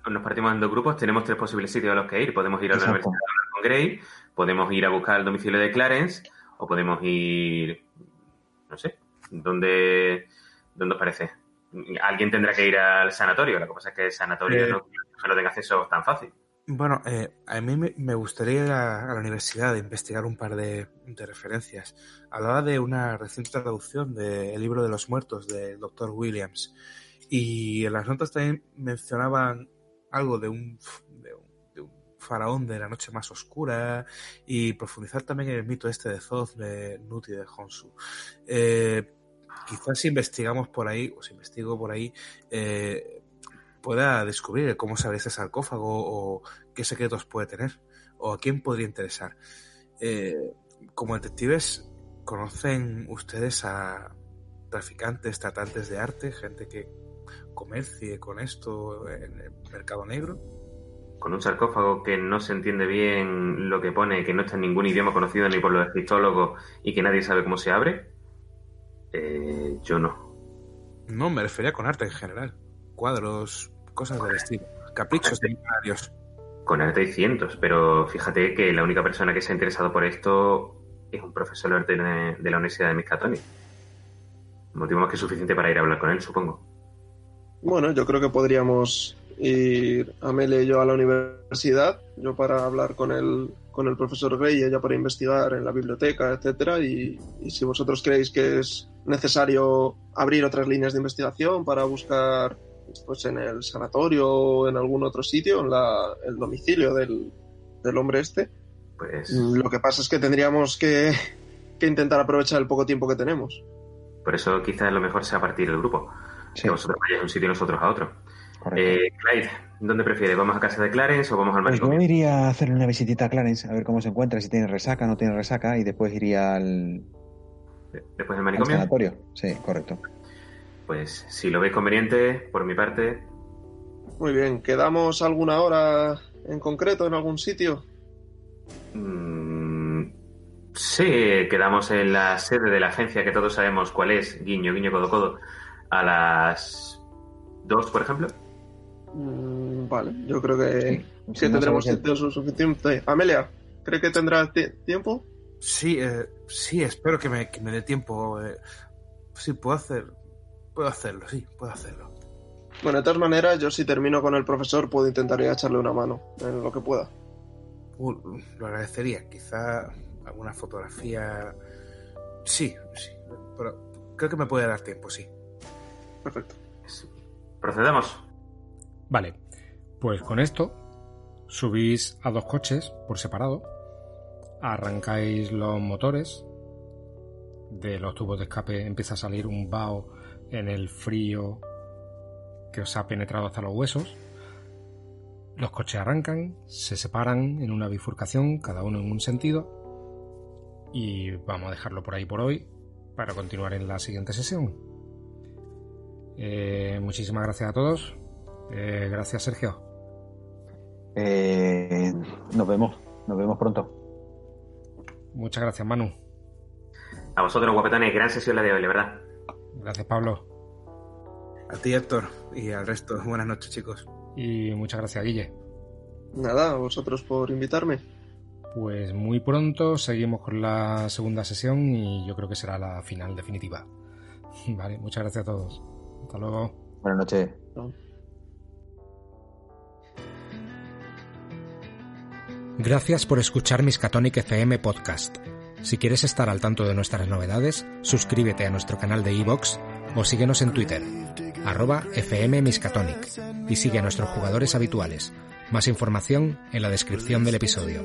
Nos partimos en dos grupos, tenemos tres posibles sitios a los que ir. Podemos ir a la universidad a hablar con Gray, podemos ir a buscar el domicilio de Clarence, o podemos ir, no sé, ¿dónde, dónde os parece? Alguien tendrá que ir al sanatorio, la cosa es que el sanatorio no, no tenga acceso tan fácil. Bueno, eh, a mí me gustaría ir a, la universidad de investigar un par de, de, referencias. Hablaba de una reciente traducción del libro de los muertos del doctor Williams y en las notas también mencionaban algo de un, de un, faraón de la noche más oscura y profundizar también en el mito este de Zoth, de Nuti, de Honsu. Eh, quizás si investigamos por ahí, o si investigo por ahí, eh, pueda descubrir cómo se abre ese sarcófago o qué secretos puede tener o a quién podría interesar. Eh, como detectives, ¿conocen ustedes a traficantes, tratantes de arte, gente que comercie con esto en el mercado negro? Con un sarcófago que no se entiende bien lo que pone, que no está en ningún idioma conocido ni por los egiptólogos y que nadie sabe cómo se abre, eh, yo no. No, me refería con arte en general. Cuadros, cosas del estilo. Caprichos de millonarios. Con arte hay cientos, pero fíjate que la única persona que se ha interesado por esto es un profesor de arte de la Universidad de Miskatonic. Motivo más que suficiente para ir a hablar con él, supongo. Bueno, yo creo que podríamos ir Amelia y yo a la universidad, yo para hablar con el, con el profesor Gray y ella para investigar en la biblioteca, etcétera, y, y si vosotros creéis que es necesario abrir otras líneas de investigación para buscar pues en el sanatorio o en algún otro sitio, en la, el domicilio del, del hombre este. Pues Lo que pasa es que tendríamos que, que intentar aprovechar el poco tiempo que tenemos. por eso quizás lo mejor sea partir el grupo. Sí, Que vosotros vayáis a un sitio y nosotros a otro. Eh, Clyde, ¿dónde prefieres? ¿Vamos a casa de Clarence o vamos al Pues yo manicomio? iría a hacerle una visitita a Clarence, a ver cómo se encuentra, si tiene resaca, no tiene resaca, y después iría al, Después del al manicomio. sanatorio. Sí, correcto. Pues si lo veis conveniente, por mi parte, Muy bien, ¿quedamos alguna hora en concreto en algún sitio? mm, sí, quedamos en la sede de la agencia que todos sabemos cuál es, guiño, guiño, codo, codo, a las dos, por ejemplo. Mm, vale, yo creo que, Sí. que tendremos su- suficiente. Amelia, ¿cree que tendrá ti- tiempo? Sí, eh, sí, espero que me, que me dé tiempo. eh. Sí, puedo hacer. Puedo hacerlo, sí, puedo hacerlo. Bueno, de todas maneras, yo si termino con el profesor puedo intentar ir a echarle una mano en lo que pueda. Uh, lo agradecería. Quizá alguna fotografía. Sí, sí. Pero creo que me puede dar tiempo, sí. Perfecto. Procedamos. Vale, pues con esto subís a dos coches por separado, arrancáis los motores, de los tubos de escape empieza a salir un vaho en el frío que os ha penetrado hasta los huesos. Los coches arrancan, se separan en una bifurcación, cada uno en un sentido, y vamos a dejarlo por ahí por hoy para continuar en la siguiente sesión. Eh, muchísimas gracias a todos. Eh, gracias, Sergio. Eh, nos vemos, nos vemos pronto. Muchas gracias, Manu. A vosotros, guapetones, gran sesión la de hoy, la verdad. Gracias, Pablo. A ti, Héctor, y al resto. Buenas noches, chicos. Y muchas gracias, Guille. Nada, a vosotros por invitarme. Pues muy pronto seguimos con la segunda sesión y yo creo que será la final definitiva. Vale, muchas gracias a todos. Hasta luego. Buenas noches. Gracias por escuchar Miskatonic FM Podcast. Si quieres estar al tanto de nuestras novedades, suscríbete a nuestro canal de iVoox o síguenos en Twitter, arroba FM Miskatonic, y sigue a nuestros jugadores habituales. Más información en la descripción del episodio.